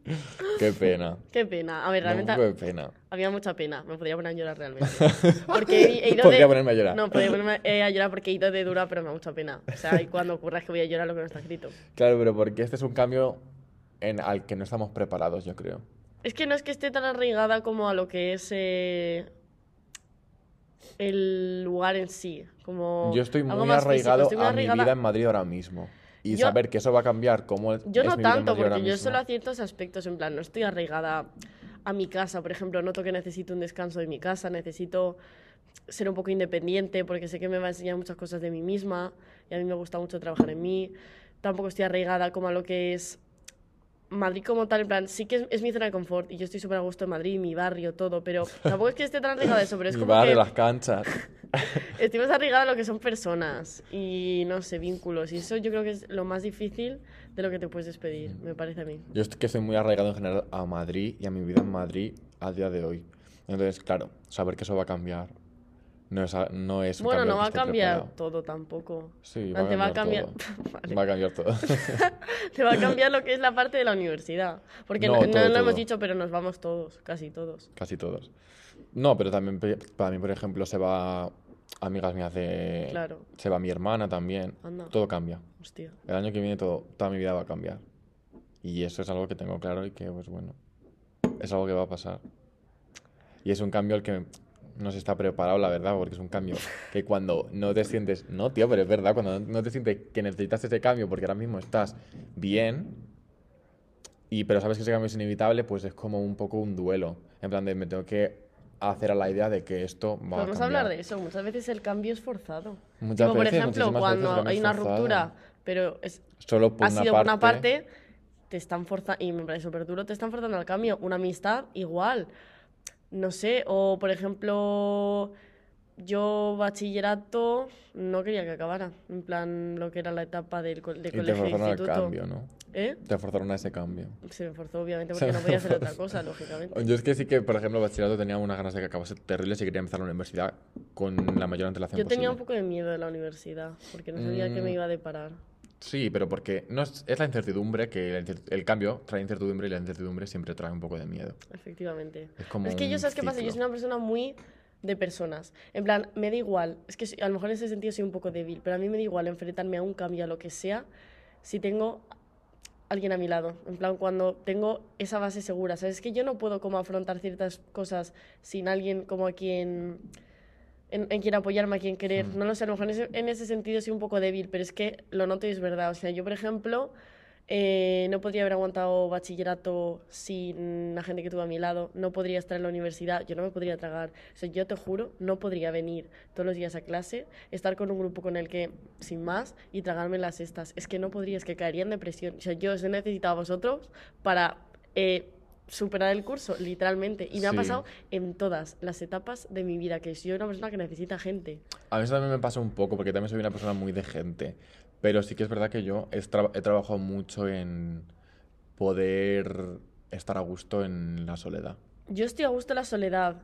[SPEAKER 1] qué pena.
[SPEAKER 2] Qué pena. A ver, realmente
[SPEAKER 1] poco de pena.
[SPEAKER 2] había mucha pena. Me podría poner a llorar realmente. Porque he, ido
[SPEAKER 1] Podría
[SPEAKER 2] de...
[SPEAKER 1] ponerme a llorar.
[SPEAKER 2] No, podría ponerme eh, a llorar porque he ido de dura, pero me da mucha pena. O sea, y cuando ocurra es que voy a llorar lo que no está escrito.
[SPEAKER 1] Claro, pero porque este es un cambio en, al que no estamos preparados, yo creo.
[SPEAKER 2] Es que no es que esté tan arraigada como a lo que es eh, el lugar en sí. Como
[SPEAKER 1] Yo estoy muy
[SPEAKER 2] más físico.
[SPEAKER 1] arraigado
[SPEAKER 2] Estoy muy
[SPEAKER 1] a mi vida en Madrid ahora mismo. Y
[SPEAKER 2] Yo-
[SPEAKER 1] saber que eso va a cambiar, cómo es
[SPEAKER 2] Yo
[SPEAKER 1] es
[SPEAKER 2] no
[SPEAKER 1] mi vida
[SPEAKER 2] tanto,
[SPEAKER 1] ahora
[SPEAKER 2] porque yo
[SPEAKER 1] mismo.
[SPEAKER 2] solo a ciertos aspectos, en plan, no estoy arraigada a mi casa, por ejemplo, noto que necesito un descanso de mi casa, necesito ser un poco independiente, porque sé que me va a enseñar muchas cosas de mí misma, y a mí me gusta mucho trabajar en mí. Tampoco estoy arraigada como a lo que es Madrid como tal, en plan, sí que es, es mi zona de confort, y yo estoy súper a gusto en Madrid, mi barrio, todo, pero tampoco es que esté tan arraigada a eso, pero es
[SPEAKER 1] Mi
[SPEAKER 2] como
[SPEAKER 1] barrio,
[SPEAKER 2] que
[SPEAKER 1] las canchas.
[SPEAKER 2] estoy más arraigada a lo que son personas, y no sé, vínculos, y eso yo creo que es lo más difícil de lo que te puedes despedir, me parece a mí.
[SPEAKER 1] Yo estoy, que estoy muy arraigado en general a Madrid y a mi vida en Madrid a día de hoy. Entonces, claro, saber que eso va a cambiar no es, no es
[SPEAKER 2] Bueno, no va a cambiar
[SPEAKER 1] preparado.
[SPEAKER 2] todo tampoco.
[SPEAKER 1] Sí,
[SPEAKER 2] te va a cambiar. Vale.
[SPEAKER 1] Va a cambiar todo.
[SPEAKER 2] Te va a cambiar lo que es la parte de la universidad. Porque
[SPEAKER 1] No,
[SPEAKER 2] no, no
[SPEAKER 1] todo,
[SPEAKER 2] lo
[SPEAKER 1] todo.
[SPEAKER 2] hemos dicho, pero nos vamos todos, casi todos.
[SPEAKER 1] Casi todos. No, pero también para mí, por ejemplo, se va amigas mías de...
[SPEAKER 2] Claro.
[SPEAKER 1] Se va mi hermana también.
[SPEAKER 2] Anda.
[SPEAKER 1] Todo cambia.
[SPEAKER 2] Hostia.
[SPEAKER 1] El año que viene todo, toda mi vida va a cambiar. Y eso es algo que tengo claro y que, pues bueno, es algo que va a pasar. Y es un cambio al que no se está preparado, la verdad, porque es un cambio que cuando no te sientes, no, tío, pero es verdad, cuando no te sientes que necesitas ese cambio porque ahora mismo estás bien, y pero sabes que ese cambio es inevitable, pues es como un poco un duelo. En plan de me tengo que hacer a la idea de que esto va a
[SPEAKER 2] Podemos
[SPEAKER 1] cambiar.
[SPEAKER 2] hablar de eso. Muchas veces el cambio es forzado.
[SPEAKER 1] Muchas
[SPEAKER 2] por
[SPEAKER 1] veces,
[SPEAKER 2] ejemplo,
[SPEAKER 1] muchísimas veces
[SPEAKER 2] cuando hay una
[SPEAKER 1] forzado.
[SPEAKER 2] ruptura, pero es,
[SPEAKER 1] Solo por
[SPEAKER 2] ha
[SPEAKER 1] una
[SPEAKER 2] sido
[SPEAKER 1] parte,
[SPEAKER 2] por una parte, te están forzando, y me parece súper duro, te están forzando al cambio. Una amistad, igual. No sé, o por ejemplo, yo bachillerato no quería que acabara. En plan, lo que era la etapa del co- de
[SPEAKER 1] y te
[SPEAKER 2] colegio e
[SPEAKER 1] forzaron al cambio, ¿no?
[SPEAKER 2] ¿Eh?
[SPEAKER 1] Te forzaron a ese cambio.
[SPEAKER 2] Se me forzó, obviamente, porque no podía hacer otra cosa, lógicamente.
[SPEAKER 1] Yo es que sí que, por ejemplo, bachillerato tenía unas ganas de que acabase terribles y quería empezar la universidad con la mayor antelación
[SPEAKER 2] Yo tenía un poco de miedo de la universidad, porque no sabía qué me
[SPEAKER 1] Mm.
[SPEAKER 2] iba a deparar.
[SPEAKER 1] Sí, pero porque no es, es la incertidumbre que incer- el cambio trae incertidumbre y la incertidumbre siempre trae un poco de miedo.
[SPEAKER 2] Efectivamente.
[SPEAKER 1] Es como
[SPEAKER 2] es que yo, ¿sabes qué pasa? Yo soy una persona muy de personas. En plan, me da igual, es que a lo mejor en ese sentido soy un poco débil, pero a mí me da igual enfrentarme a un cambio, a lo que sea, si tengo alguien a mi lado. En plan, cuando tengo esa base segura. ¿Sabes? Es que yo no puedo como afrontar ciertas cosas sin alguien como a quien... En, quien apoyarme, a quien querer.
[SPEAKER 1] Mm.
[SPEAKER 2] No lo sé, a lo mejor en ese, en ese sentido soy un poco débil, pero es que lo noto y es verdad. O sea, yo, por ejemplo, eh, no podría haber aguantado bachillerato sin la gente que tuve a mi lado. No podría estar en la universidad. Yo no me podría tragar. O sea, yo te juro, no podría venir todos los días a clase, estar con un grupo con el que, sin más, y tragarme las estas. Es que no podría, es que caería en depresión. O sea, yo os he necesitado a vosotros para eh, superar el curso, literalmente. Y me ha pasado en todas las etapas de mi vida, que soy una persona que necesita gente.
[SPEAKER 1] A mí también me pasa un poco, porque también soy una persona muy de gente. Pero sí que es verdad que yo he, trabajado mucho en poder estar a gusto en la soledad.
[SPEAKER 2] Yo estoy a gusto en la soledad,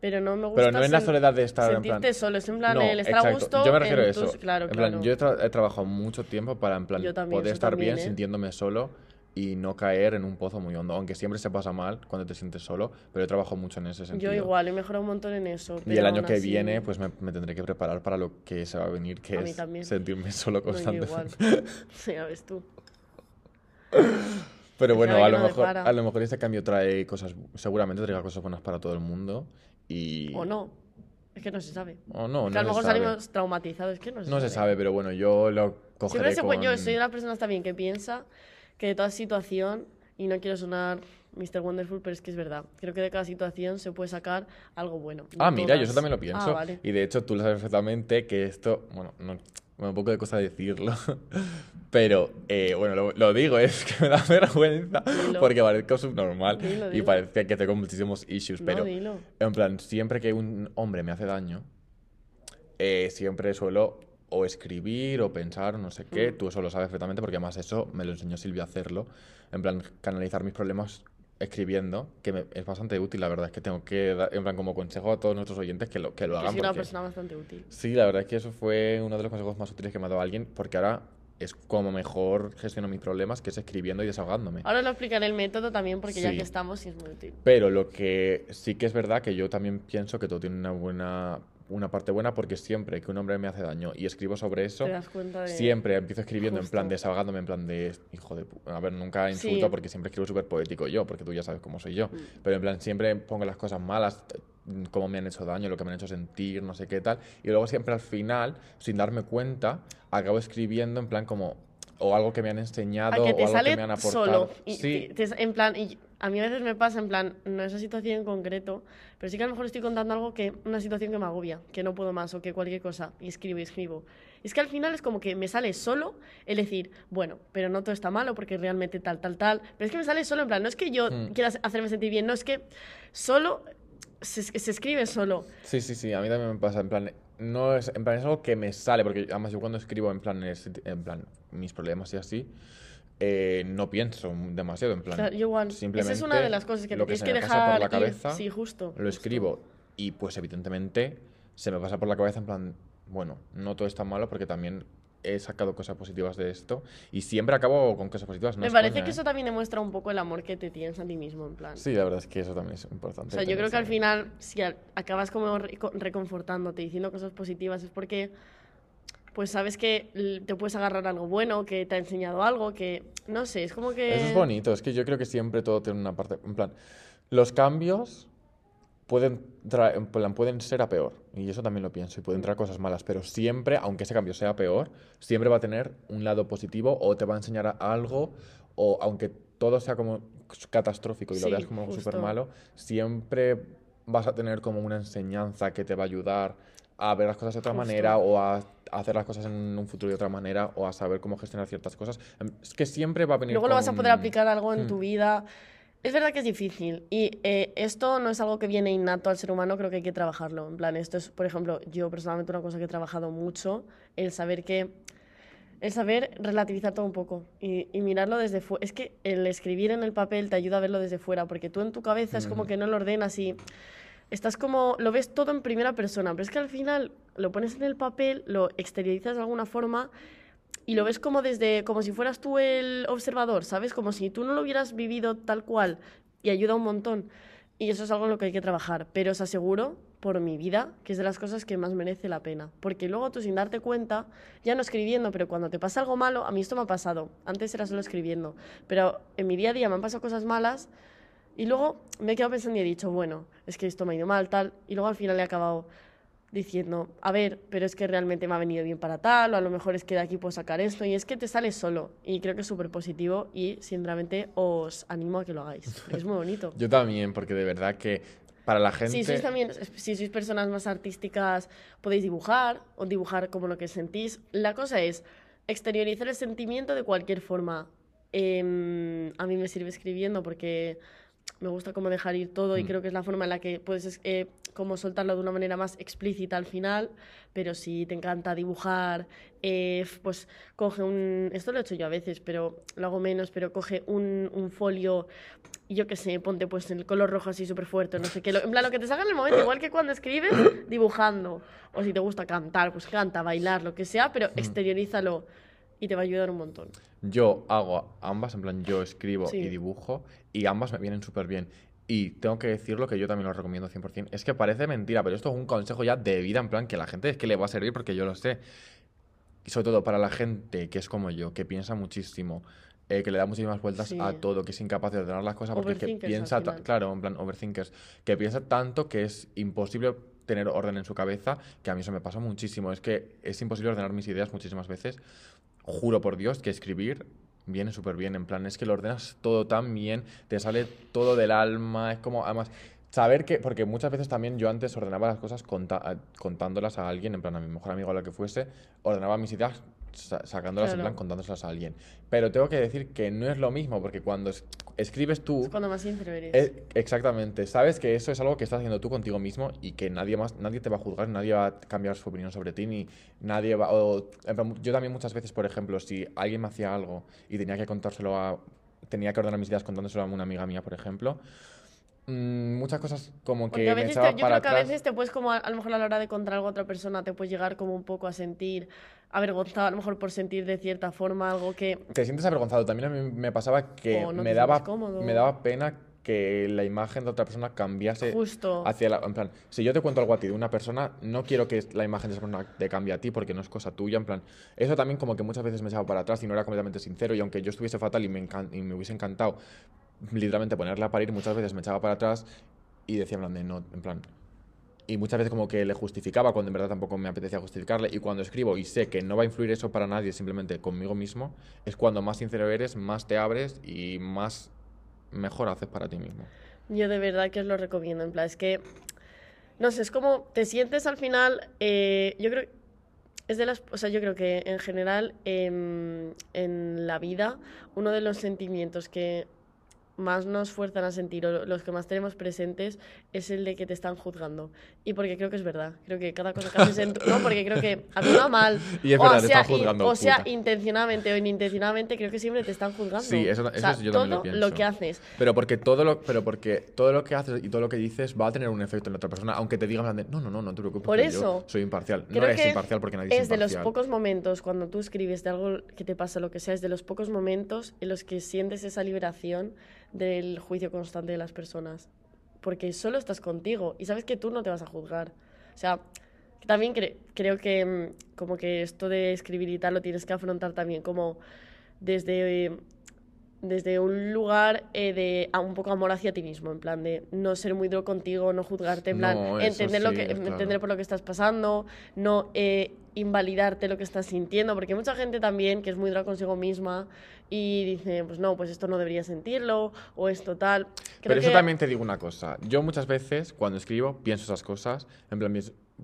[SPEAKER 2] pero no me gusta.
[SPEAKER 1] Pero no en la soledad de estar
[SPEAKER 2] sentirte en plan... solo, es en plan el estar a gusto.
[SPEAKER 1] Yo me refiero a eso.
[SPEAKER 2] Claro,
[SPEAKER 1] en plan, yo he, trabajado mucho tiempo para en plan poder estar bien
[SPEAKER 2] ¿eh?
[SPEAKER 1] sintiéndome solo y no caer en un pozo muy hondo, aunque siempre se pasa mal cuando te sientes solo, pero he trabajado mucho en ese sentido.
[SPEAKER 2] Yo igual, he mejorado un montón en eso.
[SPEAKER 1] y el año que viene, pues me, tendré que preparar para lo que se va a venir, que es sentirme solo constantemente.
[SPEAKER 2] No, igual. sí, ya ves tú.
[SPEAKER 1] Pero bueno, a lo, mejor, a lo mejor este cambio trae cosas, seguramente traiga cosas buenas para todo el mundo y...
[SPEAKER 2] O no. Es que no se sabe.
[SPEAKER 1] O no,
[SPEAKER 2] que a lo mejor salimos traumatizados, es que no se
[SPEAKER 1] no
[SPEAKER 2] sabe.
[SPEAKER 1] se sabe, pero bueno, yo lo cogeré
[SPEAKER 2] Siempre con... Yo soy una persona también que piensa que de toda situación, y no quiero sonar Mr. Wonderful, pero es que es verdad. Creo que de cada situación se puede sacar algo bueno.
[SPEAKER 1] Ah, mira, yo eso también lo pienso. Ah, y de hecho tú lo sabes perfectamente que esto, bueno, no, un poco de cosa decirlo, pero eh, bueno, lo, digo, es que me da vergüenza porque parezco subnormal y parece que tengo muchísimos issues, pero en plan, siempre que un hombre me hace daño, eh, siempre suelo o escribir o pensar o no sé qué. Mm. Tú eso lo sabes perfectamente porque además eso me lo enseñó Silvia a hacerlo. En plan, canalizar mis problemas escribiendo, que me, es bastante útil, la verdad es que tengo que dar, en plan, como consejo a todos nuestros oyentes que lo, que lo hagan.
[SPEAKER 2] Soy una persona bastante útil.
[SPEAKER 1] Sí, la verdad es que eso fue uno de los consejos más útiles que me ha dado alguien, porque ahora es como mejor gestiono mis problemas, que es escribiendo y desahogándome.
[SPEAKER 2] Ahora lo explicaré el método también, porque ya que estamos, sí es muy útil.
[SPEAKER 1] Pero lo que sí que es verdad que yo también pienso que todo tiene una buena una parte buena porque siempre que un hombre me hace daño y escribo sobre eso, siempre empiezo escribiendo en plan desahogándome, en plan de hijo de A ver, nunca insulto porque siempre escribo súper poético yo, porque tú ya sabes cómo soy yo. Mm. Pero en plan, siempre pongo las cosas malas, cómo me han hecho daño, lo que me han hecho sentir, no sé qué tal. Y luego siempre al final, sin darme cuenta, acabo escribiendo en plan como o algo que me han enseñado o algo que me han aportado.
[SPEAKER 2] Solo. sí. en plan, y a mí a veces me pasa, en plan, no esa situación en concreto, pero sí que a lo mejor estoy contando algo que, una situación que me agobia, que no puedo más o que cualquier cosa, y escribo y escribo. Es que al final es como que me sale solo el decir, bueno, pero no todo está malo porque realmente tal, tal, tal. Pero es que me sale solo en plan, no es que yo mm. quiera hacerme sentir bien, no es que solo se, se, escribe solo.
[SPEAKER 1] Sí, sí, sí, a mí también me pasa, en plan, no es, en plan, es algo que me sale, porque además yo cuando escribo en plan, en plan mis problemas y así, eh, no pienso demasiado en plan. Simplemente
[SPEAKER 2] Esa es una de las cosas que
[SPEAKER 1] lo
[SPEAKER 2] tienes
[SPEAKER 1] que,
[SPEAKER 2] dejar
[SPEAKER 1] por la cabeza.
[SPEAKER 2] Sí, justo.
[SPEAKER 1] Lo escribo y pues evidentemente se me pasa por la cabeza en plan, bueno, no todo es tan malo porque también he sacado cosas positivas de esto y siempre acabo con cosas positivas.
[SPEAKER 2] me parece que ¿eh? eso también demuestra un poco el amor que te tienes a ti mismo, en plan.
[SPEAKER 1] Sí, la verdad es que eso también es importante.
[SPEAKER 2] O sea, yo creo que al final, si acabas como reconfortándote, diciendo cosas positivas, es porque pues sabes que te puedes agarrar algo bueno, que te ha enseñado algo, que no sé, es como que...
[SPEAKER 1] Eso es bonito, es que yo creo que siempre todo tiene una parte, en plan, los cambios pueden, en plan, pueden ser a peor, y eso también lo pienso, y pueden traer cosas malas, pero siempre, aunque ese cambio sea peor, siempre va a tener un lado positivo o te va a enseñar algo, o aunque todo sea como catastrófico y lo veas como algo súper malo, siempre vas a tener como una enseñanza que te va a ayudar a ver las cosas de otra manera o a hacer las cosas en un futuro de otra manera o a saber cómo gestionar ciertas cosas. Em, es que siempre va a venir.
[SPEAKER 2] Luego lo vas a poder aplicar algo en tu hmm. vida. Es verdad que es difícil y eh, esto no es algo que viene innato al ser humano, creo que hay que trabajarlo. En plan, esto es, por ejemplo, yo personalmente una cosa que he trabajado mucho, el saber que el saber relativizar todo un poco y, mirarlo desde fuera. Es que el escribir en el papel te ayuda a verlo desde fuera, porque tú en tu cabeza es como que no lo ordenas y estás como, lo ves todo en primera persona, pero es que al final lo pones en el papel, lo exteriorizas de alguna forma y lo ves como desde, como si fueras tú el observador, ¿sabes? Como si tú no lo hubieras vivido tal cual y ayuda un montón. Y eso es algo en lo que hay que trabajar. Pero os aseguro, por mi vida, que es de las cosas que más merece la pena. Porque luego tú, sin darte cuenta, ya no escribiendo, pero cuando te pasa algo malo, a mí esto me ha pasado. Antes era solo escribiendo. Pero en mi día a día me han pasado cosas malas. Y luego me he quedado pensando y he dicho, bueno, es que esto me ha ido mal, tal. Y luego al final he acabado diciendo, a ver, pero es que realmente me ha venido bien para tal, o a lo mejor es que de aquí puedo sacar esto, y es que te sale solo. Y creo que es súper positivo y sinceramente os animo a que lo hagáis. Es muy bonito.
[SPEAKER 1] Yo también, porque de verdad que para la gente...
[SPEAKER 2] Si sois también, si sois personas más artísticas, podéis dibujar o dibujar como lo que sentís. La cosa es exteriorizar el sentimiento de cualquier forma. Em, a mí me sirve escribiendo porque me gusta como dejar ir todo y
[SPEAKER 1] Mm.
[SPEAKER 2] creo que es la forma en la que puedes eh, como soltarlo de una manera más explícita al final, pero si te encanta dibujar, eh, pues coge un... Esto lo he hecho yo a veces, pero lo hago menos, pero coge un, un folio yo qué sé, ponte pues el color rojo así súper fuerte, no sé qué, lo- en plan lo que te salga en el momento, igual que cuando escribes, dibujando, o si te gusta cantar, pues canta, bailar, lo que sea, pero exteriorízalo y te va a ayudar un montón.
[SPEAKER 1] Yo hago ambas, en plan, yo escribo
[SPEAKER 2] Sí.
[SPEAKER 1] y dibujo, y ambas me vienen súper bien. Y tengo que decirlo que yo también lo recomiendo 100%. Es que parece mentira, pero esto es un consejo ya de vida, en plan, que la gente es que le va a servir porque yo lo sé. Y sobre todo para la gente que es como yo, que piensa muchísimo, eh, que le da muchísimas vueltas
[SPEAKER 2] Sí.
[SPEAKER 1] a todo, que es incapaz de ordenar las cosas, porque es que piensa, claro, en plan, overthinkers, que piensa tanto que es imposible tener orden en su cabeza, que a mí eso me pasa muchísimo. Es que es imposible ordenar mis ideas muchísimas veces. Juro por Dios que escribir viene súper bien. En plan, es que lo ordenas todo tan bien, te sale todo del alma. Es como, además, saber que. Porque muchas veces también yo antes ordenaba las cosas conta- a- contándolas a alguien, en plan, a mi mejor amigo o lo que fuese, ordenaba mis ideas sa- sacándolas en
[SPEAKER 2] Claro.
[SPEAKER 1] plan contándolas a alguien. Pero tengo que decir que no es lo mismo, porque cuando es- escribes tú.
[SPEAKER 2] Es cuando más sincero eres.
[SPEAKER 1] Eh, exactamente, sabes que eso es algo que estás haciendo tú contigo mismo y que nadie más, nadie te va a juzgar, nadie va a cambiar su opinión sobre ti, ni nadie va. o- en yo también muchas veces, por ejemplo, si alguien me hacía algo y tenía que contárselo a. tenía que ordenar mis ideas contándoselo a una amiga mía, por ejemplo. mm, muchas cosas como que
[SPEAKER 2] a
[SPEAKER 1] me
[SPEAKER 2] veces te-
[SPEAKER 1] echaba
[SPEAKER 2] yo
[SPEAKER 1] para
[SPEAKER 2] creo que a
[SPEAKER 1] atrás.
[SPEAKER 2] veces te puedes como a, a lo mejor a la hora de contar algo a otra persona te puedes llegar como un poco a sentir avergonzado a lo mejor por sentir de cierta forma algo que
[SPEAKER 1] Te sientes avergonzado. También a mí me pasaba que
[SPEAKER 2] no
[SPEAKER 1] me daba, me daba pena que la imagen de otra persona cambiase
[SPEAKER 2] justo
[SPEAKER 1] hacia la, en plan, si yo te cuento algo a ti de una persona, no quiero que la imagen de esa persona te cambie a ti porque no es cosa tuya, en plan, eso también como que muchas veces me echaba para atrás y no era completamente sincero y aunque yo estuviese fatal y me, encan- y me hubiese encantado literalmente ponerla a parir, muchas veces me echaba para atrás y decía en plan de no, en plan, y muchas veces como que le justificaba cuando en verdad tampoco me apetecía justificarle y cuando escribo y sé que no va a influir eso para nadie, simplemente conmigo mismo, es cuando más sincero eres, más te abres y más mejor haces para ti mismo.
[SPEAKER 2] yo de verdad que os lo recomiendo en plan es que no sé es como te sientes al final eh, yo creo es de las o sea yo creo que en general em, en la vida uno de los sentimientos que más nos fuerzan a sentir o los que más tenemos presentes es el de que te están juzgando. Y porque creo que es verdad. Creo que cada cosa que haces en tu- No, porque creo que actúa mal.
[SPEAKER 1] Y es
[SPEAKER 2] o
[SPEAKER 1] verdad, te
[SPEAKER 2] sea,
[SPEAKER 1] están juzgando,
[SPEAKER 2] in- o sea, intencionadamente o inintencionadamente, creo que siempre te están juzgando.
[SPEAKER 1] Sí, eso-
[SPEAKER 2] O sea,
[SPEAKER 1] eso yo también lo
[SPEAKER 2] todo
[SPEAKER 1] pienso.
[SPEAKER 2] que haces.
[SPEAKER 1] Pero porque todo lo, pero porque todo lo que haces y todo lo que dices va a tener un efecto en la otra persona, aunque te digan, no, no, no, no te preocupes,
[SPEAKER 2] Por
[SPEAKER 1] que yo
[SPEAKER 2] eso,
[SPEAKER 1] soy imparcial. No eres
[SPEAKER 2] que
[SPEAKER 1] imparcial porque nadie es,
[SPEAKER 2] es de los pocos momentos cuando tú escribes de algo que te pasa, lo que sea, es de los pocos momentos en los que sientes esa liberación del juicio constante de las personas. Porque solo estás contigo y sabes que tú no te vas a juzgar. O sea, también cre- creo que mm, como que esto de escribir y tal lo tienes que afrontar también como desde, eh, desde un lugar eh, de a un poco amor hacia ti mismo, en plan de no ser muy duro contigo, no juzgarte, en plan
[SPEAKER 1] No,
[SPEAKER 2] entender lo
[SPEAKER 1] sí,
[SPEAKER 2] que
[SPEAKER 1] claro.
[SPEAKER 2] entender por lo que estás pasando, no eh, invalidarte lo que estás sintiendo, porque hay mucha gente también que es muy dura consigo misma y dice, pues no, pues esto no debería sentirlo o esto tal. Creo
[SPEAKER 1] Pero eso
[SPEAKER 2] que-
[SPEAKER 1] también te digo una cosa. Yo muchas veces, cuando escribo, pienso esas cosas. En plan,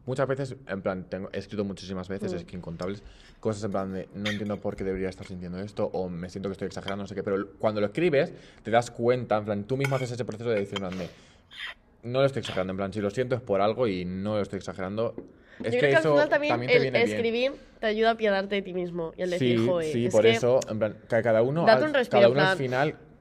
[SPEAKER 1] muchas veces, en plan, tengo, he escrito muchísimas veces,
[SPEAKER 2] Mm.
[SPEAKER 1] es que incontables, cosas en plan de no entiendo por qué debería estar sintiendo esto, o me siento que estoy exagerando, no sé qué. Pero cuando lo escribes, te das cuenta, en plan, tú mismo haces ese proceso de decir, en plan, de, no lo estoy exagerando, en plan, si lo siento es por algo y no lo estoy exagerando. Es
[SPEAKER 2] Yo
[SPEAKER 1] que,
[SPEAKER 2] creo que al
[SPEAKER 1] eso
[SPEAKER 2] final también,
[SPEAKER 1] te
[SPEAKER 2] el
[SPEAKER 1] viene bien.
[SPEAKER 2] escribir te ayuda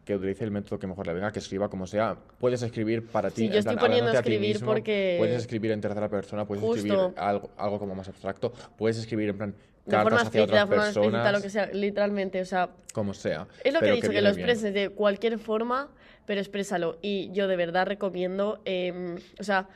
[SPEAKER 2] a piadarte de ti mismo y el decir,
[SPEAKER 1] Sí,
[SPEAKER 2] "Joe,
[SPEAKER 1] sí,
[SPEAKER 2] es
[SPEAKER 1] por
[SPEAKER 2] que
[SPEAKER 1] que que utilice el método que mejor le venga, que escriba como sea. Puedes escribir para ti,
[SPEAKER 2] Sí, yo estoy
[SPEAKER 1] plan,
[SPEAKER 2] poniendo
[SPEAKER 1] a
[SPEAKER 2] escribir
[SPEAKER 1] mismo,
[SPEAKER 2] porque-
[SPEAKER 1] Puedes escribir en tercera persona, puedes escribir algo, algo como más abstracto, puedes escribir en plan
[SPEAKER 2] de
[SPEAKER 1] cartas
[SPEAKER 2] forma
[SPEAKER 1] hacia
[SPEAKER 2] explícita, de
[SPEAKER 1] otras
[SPEAKER 2] forma explícita,
[SPEAKER 1] personas,
[SPEAKER 2] lo que sea, literalmente, o sea,
[SPEAKER 1] como sea.
[SPEAKER 2] es lo que he dicho, que,
[SPEAKER 1] viene
[SPEAKER 2] lo
[SPEAKER 1] bien.
[SPEAKER 2] expreses de cualquier forma, pero exprésalo. Y yo de verdad recomiendo, eh, o sea,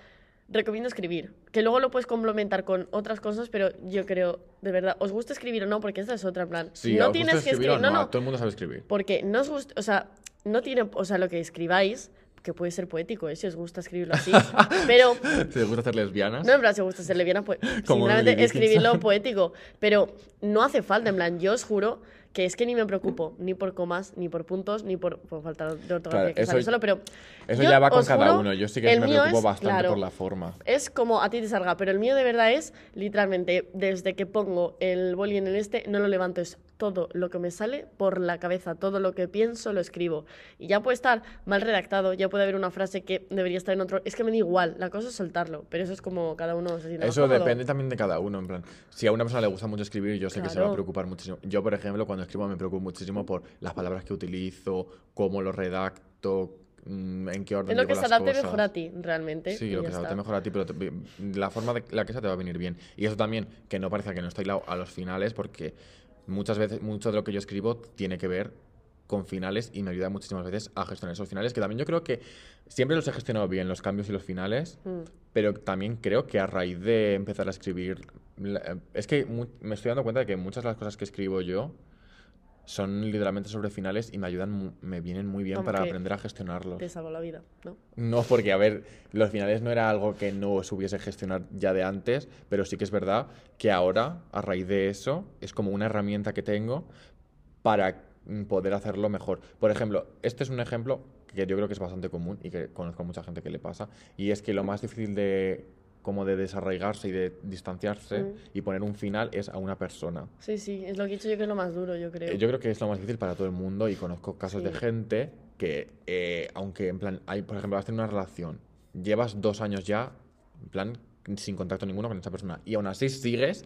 [SPEAKER 2] recomiendo escribir. Que luego lo puedes complementar con otras cosas, pero yo creo, de verdad, ¿os gusta escribir o no? Porque esta es otra, plan.
[SPEAKER 1] Sí,
[SPEAKER 2] no
[SPEAKER 1] ¿os gusta
[SPEAKER 2] tienes que
[SPEAKER 1] escribir o
[SPEAKER 2] escribir, no,
[SPEAKER 1] no?
[SPEAKER 2] no,
[SPEAKER 1] Todo el mundo sabe escribir.
[SPEAKER 2] porque no os gusta, o sea, no tiene, o sea, lo que escribáis, que puede ser poético, ¿eh? si os gusta escribirlo así, pero
[SPEAKER 1] ¿Te gusta hacer lesbianas?
[SPEAKER 2] no, en plan, si os gusta ser lesbiana, pues
[SPEAKER 1] Dickinson.
[SPEAKER 2] escribirlo poético. Pero no hace falta, en plan, yo os juro que es que ni me preocupo ni por comas, ni por puntos, ni por, por falta de ortografía
[SPEAKER 1] Claro,
[SPEAKER 2] que
[SPEAKER 1] eso-
[SPEAKER 2] sale solo, pero
[SPEAKER 1] Eso ya va con cada
[SPEAKER 2] juro,
[SPEAKER 1] uno. Yo sí que me preocupo
[SPEAKER 2] es,
[SPEAKER 1] bastante
[SPEAKER 2] claro,
[SPEAKER 1] por la forma.
[SPEAKER 2] es como a ti te salga, pero el mío de verdad es, literalmente, desde que pongo el boli en el este, no lo levanto, es todo lo que me sale por la cabeza, todo lo que pienso lo escribo. Y ya puede estar mal redactado, ya puede haber una frase que debería estar en otro, es que me da igual, la cosa es soltarlo, pero eso es como cada uno se siente más
[SPEAKER 1] Eso
[SPEAKER 2] cómodo.
[SPEAKER 1] depende también de cada uno, en plan. Si a una persona le gusta mucho escribir, yo sé que se va a preocupar muchísimo. Yo, por ejemplo, cuando escribo me preocupo muchísimo por las palabras que utilizo, cómo lo redacto, mm, en qué orden
[SPEAKER 2] Es lo que se adapte
[SPEAKER 1] cosas.
[SPEAKER 2] mejor a ti, realmente.
[SPEAKER 1] Sí, lo que se adapte mejor a ti, pero te- la forma de la que sea te va a venir bien. Y eso también, que no parezca que no estoy a los finales, porque muchas veces, mucho de lo que yo escribo tiene que ver con finales y me ayuda muchísimas veces a gestionar esos finales, que también yo creo que siempre los he gestionado bien, los cambios y los finales,
[SPEAKER 2] Mm.
[SPEAKER 1] pero también creo que a raíz de empezar a escribir, es que me estoy dando cuenta de que muchas de las cosas que escribo yo son literalmente sobre finales y me ayudan, me vienen muy bien
[SPEAKER 2] Como
[SPEAKER 1] para aprender a gestionarlos.
[SPEAKER 2] Te salvó la vida, ¿no?
[SPEAKER 1] No, porque, a ver, los finales no era algo que no supiese gestionar ya de antes, pero sí que es verdad que ahora, a raíz de eso, es como una herramienta que tengo para mm, poder hacerlo mejor. Por ejemplo, este es un ejemplo que yo creo que es bastante común y que conozco a mucha gente que le pasa, y es que lo más difícil de como de desarraigarse y de distanciarse
[SPEAKER 2] Mm.
[SPEAKER 1] y poner un final es a una persona.
[SPEAKER 2] Sí, sí, es lo que he dicho yo que es lo más duro, yo creo.
[SPEAKER 1] Eh, Yo creo que es lo más difícil para todo el mundo y conozco casos de gente que, eh, aunque en plan, hay, por ejemplo, has tenido una relación, llevas dos años ya, en plan, sin contacto ninguno con esa persona y aún así sigues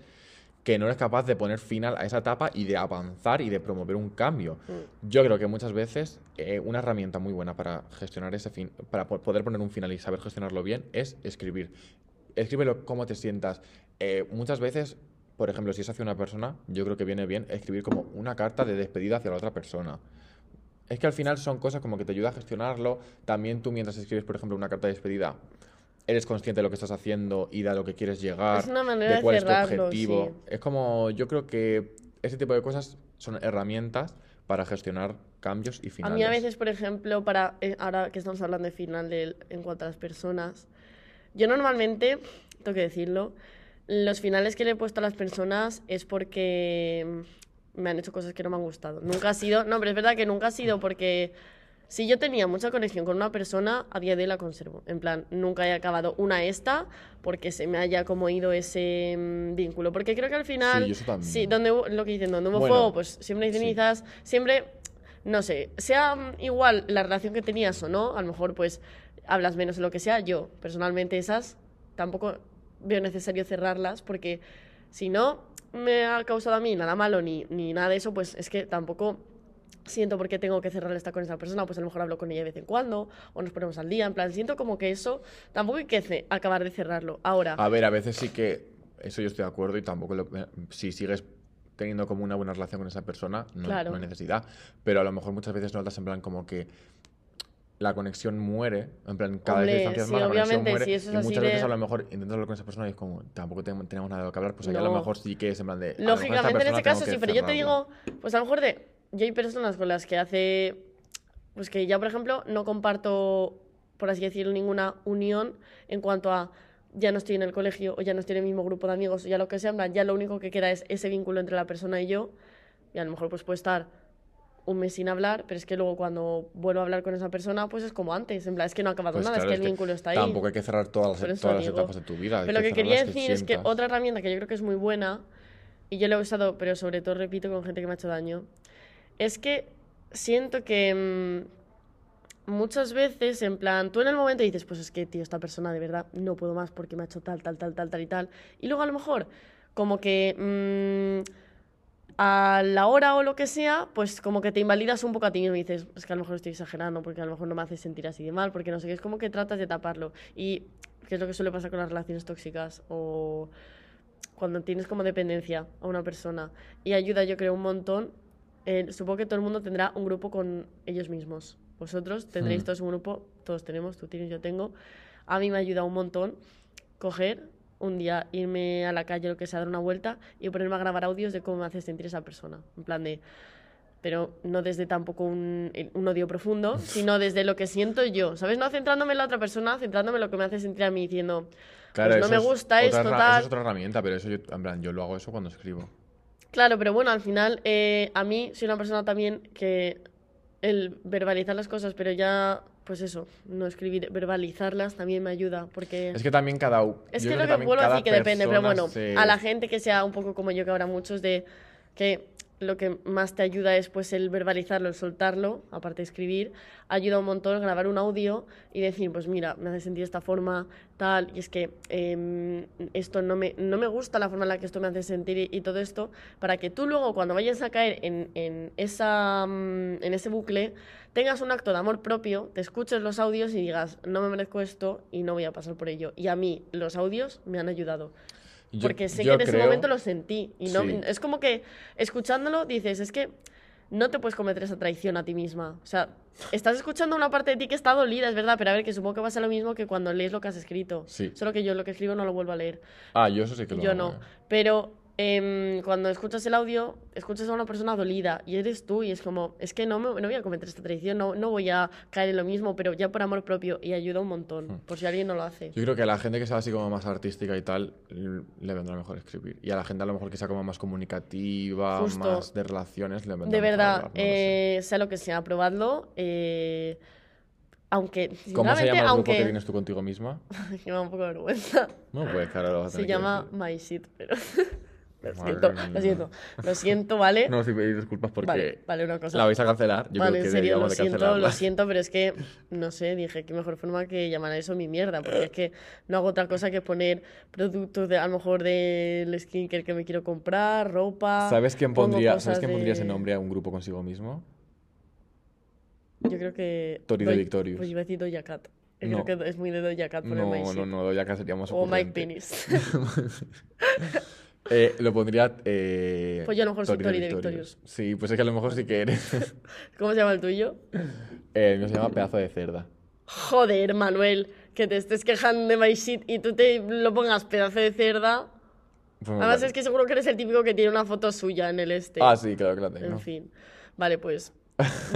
[SPEAKER 1] que no eres capaz de poner final a esa etapa y de avanzar y de promover un cambio.
[SPEAKER 2] Mm.
[SPEAKER 1] Yo creo que muchas veces eh, una herramienta muy buena para gestionar ese fin, para po- poder poner un final y saber gestionarlo bien es escribir. Escríbelo cómo te sientas. Eh, muchas veces, por ejemplo, si es hacia una persona, yo creo que viene bien escribir como una carta de despedida hacia la otra persona. Es que al final son cosas como que te ayuda a gestionarlo. También tú mientras escribes, por ejemplo, una carta de despedida, eres consciente de lo que estás haciendo y de a lo que quieres llegar,
[SPEAKER 2] Es una manera
[SPEAKER 1] de
[SPEAKER 2] de
[SPEAKER 1] cuál es
[SPEAKER 2] cerrarlo,
[SPEAKER 1] tu objetivo.
[SPEAKER 2] sí.
[SPEAKER 1] Es como, yo creo que ese tipo de cosas son herramientas para gestionar cambios y
[SPEAKER 2] A
[SPEAKER 1] finales.
[SPEAKER 2] mí a veces, por ejemplo, para eh, ahora que estamos hablando de final en cuanto a las personas, yo normalmente, tengo que decirlo, los finales que le he puesto a las personas es porque me han hecho cosas que no me han gustado. Nunca ha sido, no, pero es verdad que nunca ha sido porque si yo tenía mucha conexión con una persona, a día de hoy la conservo. En plan, nunca he acabado una esta porque se me haya como ido ese mm, vínculo. Porque creo que al final,
[SPEAKER 1] Sí, eso también.
[SPEAKER 2] sí, donde hubo- lo que dicen, donde hubo
[SPEAKER 1] Bueno,
[SPEAKER 2] fuego, pues siempre hay
[SPEAKER 1] sí.
[SPEAKER 2] cenizas, siempre no sé, sea mm, igual la relación que tenías o no, a lo mejor pues hablas menos o lo que sea, yo personalmente esas tampoco veo necesario cerrarlas porque si no me ha causado a mí nada malo ni, ni nada de eso, pues es que tampoco siento por qué tengo que cerrar esta con esa persona, pues a lo mejor hablo con ella de vez en cuando o nos ponemos al día, en plan, siento como que eso tampoco hay que acabar de cerrarlo. Ahora,
[SPEAKER 1] A ver, a veces sí que eso yo estoy de acuerdo y tampoco lo- eh, si sigues teniendo como una buena relación con esa persona, no,
[SPEAKER 2] Claro.
[SPEAKER 1] no hay necesidad. Pero a lo mejor muchas veces notas en plan como que la conexión muere, en plan cada
[SPEAKER 2] Hombre,
[SPEAKER 1] vez distancias
[SPEAKER 2] sí,
[SPEAKER 1] más, la conexión muere.
[SPEAKER 2] si eso es
[SPEAKER 1] y
[SPEAKER 2] así
[SPEAKER 1] muchas
[SPEAKER 2] de-
[SPEAKER 1] veces a lo mejor intentas hablar con esa persona y es como, tampoco te- tenemos nada de lo que hablar, pues ahí a lo
[SPEAKER 2] No.
[SPEAKER 1] mejor sí que es en plan de...
[SPEAKER 2] Lógicamente, en ese caso
[SPEAKER 1] que
[SPEAKER 2] sí, pero yo te digo, pues a lo mejor de. Yo hay personas con las que hace. Pues que ya, por ejemplo, no comparto, por así decirlo, ninguna unión en cuanto a ya no estoy en el colegio o ya no estoy en el mismo grupo de amigos o ya lo que sea, en plan, ya lo único que queda es ese vínculo entre la persona y yo. Y a lo mejor pues puede estar un mes sin hablar, pero es que luego cuando vuelvo a hablar con esa persona, pues es como antes, en plan, es que no ha acabado
[SPEAKER 1] Pues
[SPEAKER 2] nada,
[SPEAKER 1] claro,
[SPEAKER 2] es que el vínculo está ahí.
[SPEAKER 1] Tampoco hay que cerrar todas las,
[SPEAKER 2] eso
[SPEAKER 1] todas las etapas de tu vida.
[SPEAKER 2] Pero lo que
[SPEAKER 1] cerrar
[SPEAKER 2] quería decir es que otra herramienta que yo creo que es muy buena, y yo la he usado, pero sobre todo repito con gente que me ha hecho daño, es que siento que mm, muchas veces, en plan, tú en el momento dices, pues es que, tío, esta persona de verdad no puedo más porque me ha hecho tal, tal, tal, tal, tal y tal. Y luego a lo mejor, como que mm, a la hora o lo que sea, pues como que te invalidas un poco a ti mismo y dices, es que a lo mejor estoy exagerando porque a lo mejor no me hace sentir así de mal, porque no sé qué, es como que tratas de taparlo. Y qué es lo que suele pasar con las relaciones tóxicas o cuando tienes como dependencia a una persona y ayuda, yo creo, un montón. eh, supongo que todo el mundo tendrá un grupo con ellos mismos. Vosotros tendréis
[SPEAKER 1] Hmm.
[SPEAKER 2] todos un grupo, todos tenemos, tú tienes, yo tengo. A mí me ayuda un montón coger un día, irme a la calle, lo que sea, dar una vuelta y ponerme a grabar audios de cómo me hace sentir esa persona. En plan de. Pero no desde tampoco un, un odio profundo, sino desde lo que siento yo. ¿Sabes? No centrándome en la otra persona, centrándome en lo que me hace sentir a mí, diciendo.
[SPEAKER 1] Claro,
[SPEAKER 2] pues no
[SPEAKER 1] eso
[SPEAKER 2] me
[SPEAKER 1] es
[SPEAKER 2] gusta esto, tal.
[SPEAKER 1] Eso es otra herramienta, pero eso yo, en plan, yo lo hago eso cuando escribo.
[SPEAKER 2] Claro, pero bueno, al final, eh, a mí soy una persona también que el verbalizar las cosas, pero ya, pues eso, no escribir, verbalizarlas también me ayuda, porque...
[SPEAKER 1] Es que también cada...
[SPEAKER 2] Es que lo que vuelvo a decir que depende, pero bueno, a la gente que sea un poco como yo, que habrá muchos de que lo que más te ayuda es pues el verbalizarlo, el soltarlo, aparte de escribir, ayuda un montón grabar un audio y decir, pues mira, me hace sentir esta forma, tal, y es que em, esto no me, no me gusta la forma en la que esto me hace sentir y, y todo esto, para que tú luego cuando vayas a caer en, en esa, mm, en ese bucle, tengas un acto de amor propio, te escuches los audios y digas, no me merezco esto y no voy a pasar por ello. Y a mí los audios me han ayudado.
[SPEAKER 1] Yo-
[SPEAKER 2] Porque sé que en ese momento lo sentí. Y no,
[SPEAKER 1] Sí.
[SPEAKER 2] es como que escuchándolo dices, es que no te puedes cometer esa traición a ti misma. O sea, estás escuchando una parte de ti que está dolida, es verdad, pero a ver, que supongo que va a ser lo mismo que cuando lees lo que has escrito.
[SPEAKER 1] Sí.
[SPEAKER 2] Solo que yo lo que escribo no lo vuelvo a leer.
[SPEAKER 1] Ah, yo eso sí que lo
[SPEAKER 2] Yo no. Pero em, cuando escuchas el audio, escuchas a una persona dolida y eres tú y es como, es que no, me, no voy a cometer esta traición, no, no voy a caer en lo mismo, pero ya por amor propio y ayuda un montón,
[SPEAKER 1] Hmm.
[SPEAKER 2] por si alguien no lo hace.
[SPEAKER 1] Yo creo que a la gente que sea así como más artística y tal, le vendrá mejor escribir. Y a la gente a lo mejor que sea como más comunicativa,
[SPEAKER 2] Justo.
[SPEAKER 1] más de relaciones, le vendrá
[SPEAKER 2] De
[SPEAKER 1] mejor
[SPEAKER 2] verdad,
[SPEAKER 1] hablar, no lo sé.
[SPEAKER 2] eh, sea lo que sea, probadlo. eh, aunque,
[SPEAKER 1] ¿Cómo se llama el grupo
[SPEAKER 2] aunque...
[SPEAKER 1] que tienes tú contigo misma?
[SPEAKER 2] me da un poco de vergüenza.
[SPEAKER 1] No, pues claro, lo vas a
[SPEAKER 2] Se
[SPEAKER 1] tener que
[SPEAKER 2] llama
[SPEAKER 1] decir.
[SPEAKER 2] My Shit, pero... lo siento, lo siento. Lo siento, ¿vale?
[SPEAKER 1] No, si pedís disculpas porque
[SPEAKER 2] vale, vale, una cosa.
[SPEAKER 1] la vais a cancelar. Yo
[SPEAKER 2] vale,
[SPEAKER 1] creo
[SPEAKER 2] en
[SPEAKER 1] que
[SPEAKER 2] serio, lo siento, lo siento, pero es que, no sé, dije, qué mejor forma que llamar a eso mi mierda, porque es que no hago otra cosa que poner productos de, a lo mejor del skincare que me quiero comprar, ropa...
[SPEAKER 1] ¿Sabes quién pondría, ¿sabes quién pondría ese
[SPEAKER 2] de-
[SPEAKER 1] nombre a un grupo consigo mismo?
[SPEAKER 2] Yo creo que...
[SPEAKER 1] Tori de Victorious.
[SPEAKER 2] Pues iba a decir Doja Cat. Yo
[SPEAKER 1] No.
[SPEAKER 2] Creo que es muy de Doja Cat My
[SPEAKER 1] No,
[SPEAKER 2] Shit.
[SPEAKER 1] no, no, ya que sería más
[SPEAKER 2] O Mike. Penis.
[SPEAKER 1] Eh, lo pondría. Eh,
[SPEAKER 2] Pues yo a lo mejor soy Tori de
[SPEAKER 1] Sí, pues es que a lo mejor sí que eres.
[SPEAKER 2] ¿Cómo se llama el tuyo?
[SPEAKER 1] Eh, el mío se llama Pedazo de Cerda.
[SPEAKER 2] Joder, Manuel, que te estés quejando de My Shit y tú te lo pongas pedazo de cerda.
[SPEAKER 1] Pues
[SPEAKER 2] Además es que seguro que eres el típico que tiene una foto suya en el este.
[SPEAKER 1] Ah, sí, claro que la tengo.
[SPEAKER 2] En fin. Vale, pues.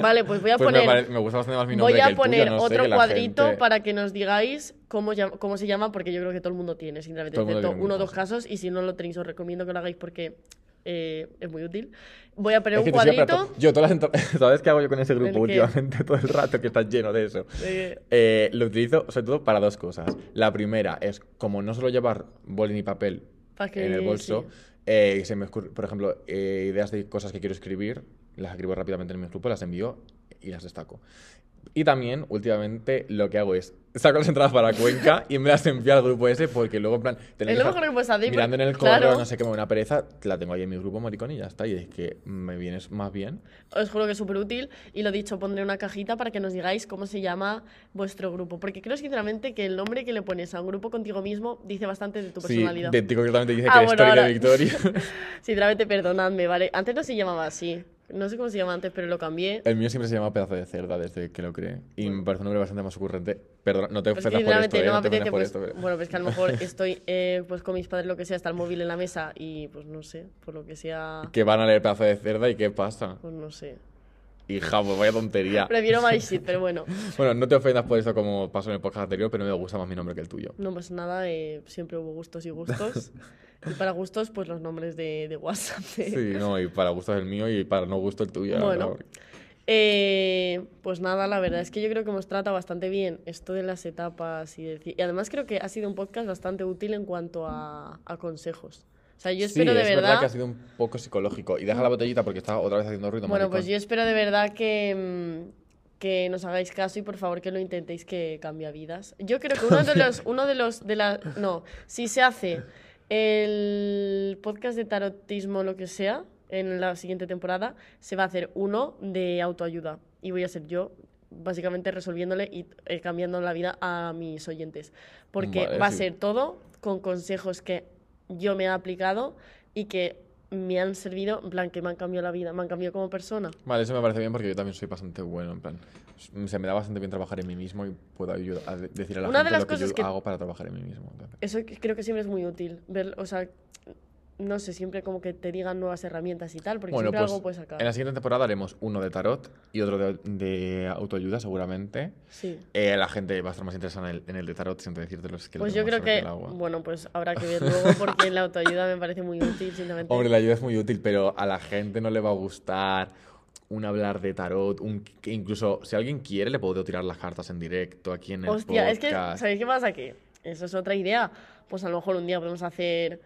[SPEAKER 2] Vale, pues voy a
[SPEAKER 1] Pues me,
[SPEAKER 2] poner...
[SPEAKER 1] pare- me gusta bastante más mi nombre
[SPEAKER 2] Voy
[SPEAKER 1] que
[SPEAKER 2] a
[SPEAKER 1] el tuyo,
[SPEAKER 2] poner
[SPEAKER 1] no sé,
[SPEAKER 2] otro
[SPEAKER 1] que la
[SPEAKER 2] cuadrito
[SPEAKER 1] gente-
[SPEAKER 2] para que nos digáis cómo, cómo se llama, porque yo creo que todo el mundo tiene, sinceramente,
[SPEAKER 1] Todo el
[SPEAKER 2] excepto uno o dos
[SPEAKER 1] caso.
[SPEAKER 2] casos, y si no lo tenéis os recomiendo que lo hagáis porque eh, es muy útil. Voy a poner
[SPEAKER 1] Es que
[SPEAKER 2] un cuadrito.
[SPEAKER 1] yo todas las ¿Sabes qué hago yo con ese grupo
[SPEAKER 2] ¿El
[SPEAKER 1] últimamente todo el rato que está lleno de eso? Eh, lo utilizo sobre todo para dos cosas. La primera es como no suelo llevar boli ni papel
[SPEAKER 2] Pa' que-
[SPEAKER 1] en el bolso,
[SPEAKER 2] sí.
[SPEAKER 1] eh, se me ocurre, por ejemplo, eh, ideas de cosas que quiero escribir, las escribo rápidamente en mi grupo, las envío y las destaco. Y también, últimamente, lo que hago es saco las entradas para Cuenca y me las envío al grupo ese porque luego, en plan, tener que mirando en el
[SPEAKER 2] claro.
[SPEAKER 1] correo, no sé qué, me una pereza, la tengo ahí en mi grupo maricón y ya está. Y es que me vienes más bien.
[SPEAKER 2] Os juro que es súper útil. Y lo dicho, pondré una cajita para que nos digáis cómo se llama vuestro grupo. Porque creo sinceramente que el nombre que le pones a un grupo contigo mismo dice bastante de tu
[SPEAKER 1] Sí,
[SPEAKER 2] personalidad.
[SPEAKER 1] de ti concretamente dice
[SPEAKER 2] Ah,
[SPEAKER 1] que
[SPEAKER 2] bueno,
[SPEAKER 1] Story
[SPEAKER 2] ahora-
[SPEAKER 1] de Victoria.
[SPEAKER 2] Sinceramente, perdonadme, ¿vale? Antes no se llamaba así. No sé cómo se llama antes, pero lo cambié.
[SPEAKER 1] El mío siempre se llama pedazo de cerda desde que lo creé. Y me parece un nombre bastante más ocurrente. Perdón, no te
[SPEAKER 2] Pues que
[SPEAKER 1] ofendas por esto,
[SPEAKER 2] sinceramente
[SPEAKER 1] ¿eh?
[SPEAKER 2] no
[SPEAKER 1] No te ofendas por
[SPEAKER 2] pues,
[SPEAKER 1] esto. pero-
[SPEAKER 2] bueno, pues que a lo mejor estoy eh, pues con mis padres, lo que sea, está el móvil en la mesa y pues no sé, por lo que sea,
[SPEAKER 1] Que van a leer pedazo de cerda y qué pasa.
[SPEAKER 2] pues no sé.
[SPEAKER 1] Hija, pues vaya tontería.
[SPEAKER 2] Prefiero My Shit, pero bueno,
[SPEAKER 1] Bueno, no te ofendas por esto como pasó en el podcast anterior, pero me gusta más mi nombre que el tuyo.
[SPEAKER 2] no pasa nada, eh, siempre hubo gustos y gustos. y para gustos, pues los nombres de, de WhatsApp. de-
[SPEAKER 1] Sí, no, y para gusto es el mío y para no gusto el tuyo.
[SPEAKER 2] Bueno. Eh, pues nada, la verdad es que yo creo que hemos tratado bastante bien esto de las etapas y, decir- y además creo que ha sido un podcast bastante útil en cuanto a, a consejos. O sea, yo espero
[SPEAKER 1] sí,
[SPEAKER 2] de
[SPEAKER 1] es
[SPEAKER 2] verdad...
[SPEAKER 1] que ha sido un poco psicológico. Y deja la botellita porque está otra vez haciendo ruido.
[SPEAKER 2] Bueno, pues yo espero de verdad que, mm, que nos hagáis caso y por favor que lo intentéis que cambia vidas. Yo creo que uno de los, uno de los, de la, no, si se hace el podcast de tarotismo, lo que sea, en la siguiente temporada, se va a hacer uno de autoayuda y voy a ser yo básicamente resolviéndole y eh, cambiando la vida a mis oyentes. Porque
[SPEAKER 1] Vale,
[SPEAKER 2] va a
[SPEAKER 1] sí.
[SPEAKER 2] ser todo con consejos que yo me he aplicado y que me han servido, en plan, que me han cambiado la vida, me han cambiado como persona.
[SPEAKER 1] Vale, eso me parece bien porque yo también soy bastante bueno, en plan. Se me da bastante bien trabajar en mí mismo y puedo ayudar a de- decir a la
[SPEAKER 2] Una de
[SPEAKER 1] gente
[SPEAKER 2] las
[SPEAKER 1] lo que
[SPEAKER 2] cosas
[SPEAKER 1] yo
[SPEAKER 2] que-
[SPEAKER 1] hago para trabajar en mí mismo. entonces.
[SPEAKER 2] Eso creo que siempre es muy útil. Ver, o sea, no sé, siempre como que te digan nuevas herramientas y tal, porque
[SPEAKER 1] Bueno,
[SPEAKER 2] siempre
[SPEAKER 1] pues
[SPEAKER 2] algo puedes sacar.
[SPEAKER 1] en la siguiente temporada haremos uno de tarot y otro de, de autoayuda, seguramente.
[SPEAKER 2] Sí.
[SPEAKER 1] Eh, la gente va a estar más interesada en el, en el de tarot, siento decirte los que lo
[SPEAKER 2] Pues yo creo que, bueno, pues habrá que ver luego porque la autoayuda me parece muy útil, sinceramente.
[SPEAKER 1] Hombre, la ayuda es muy útil, pero a la gente no le va a gustar un hablar de tarot, un, que incluso si alguien quiere le puedo tirar las cartas en directo aquí en el
[SPEAKER 2] Hostia, es que. ¿sabéis qué pasa? Que eso es otra idea. Pues a lo mejor un día podemos hacer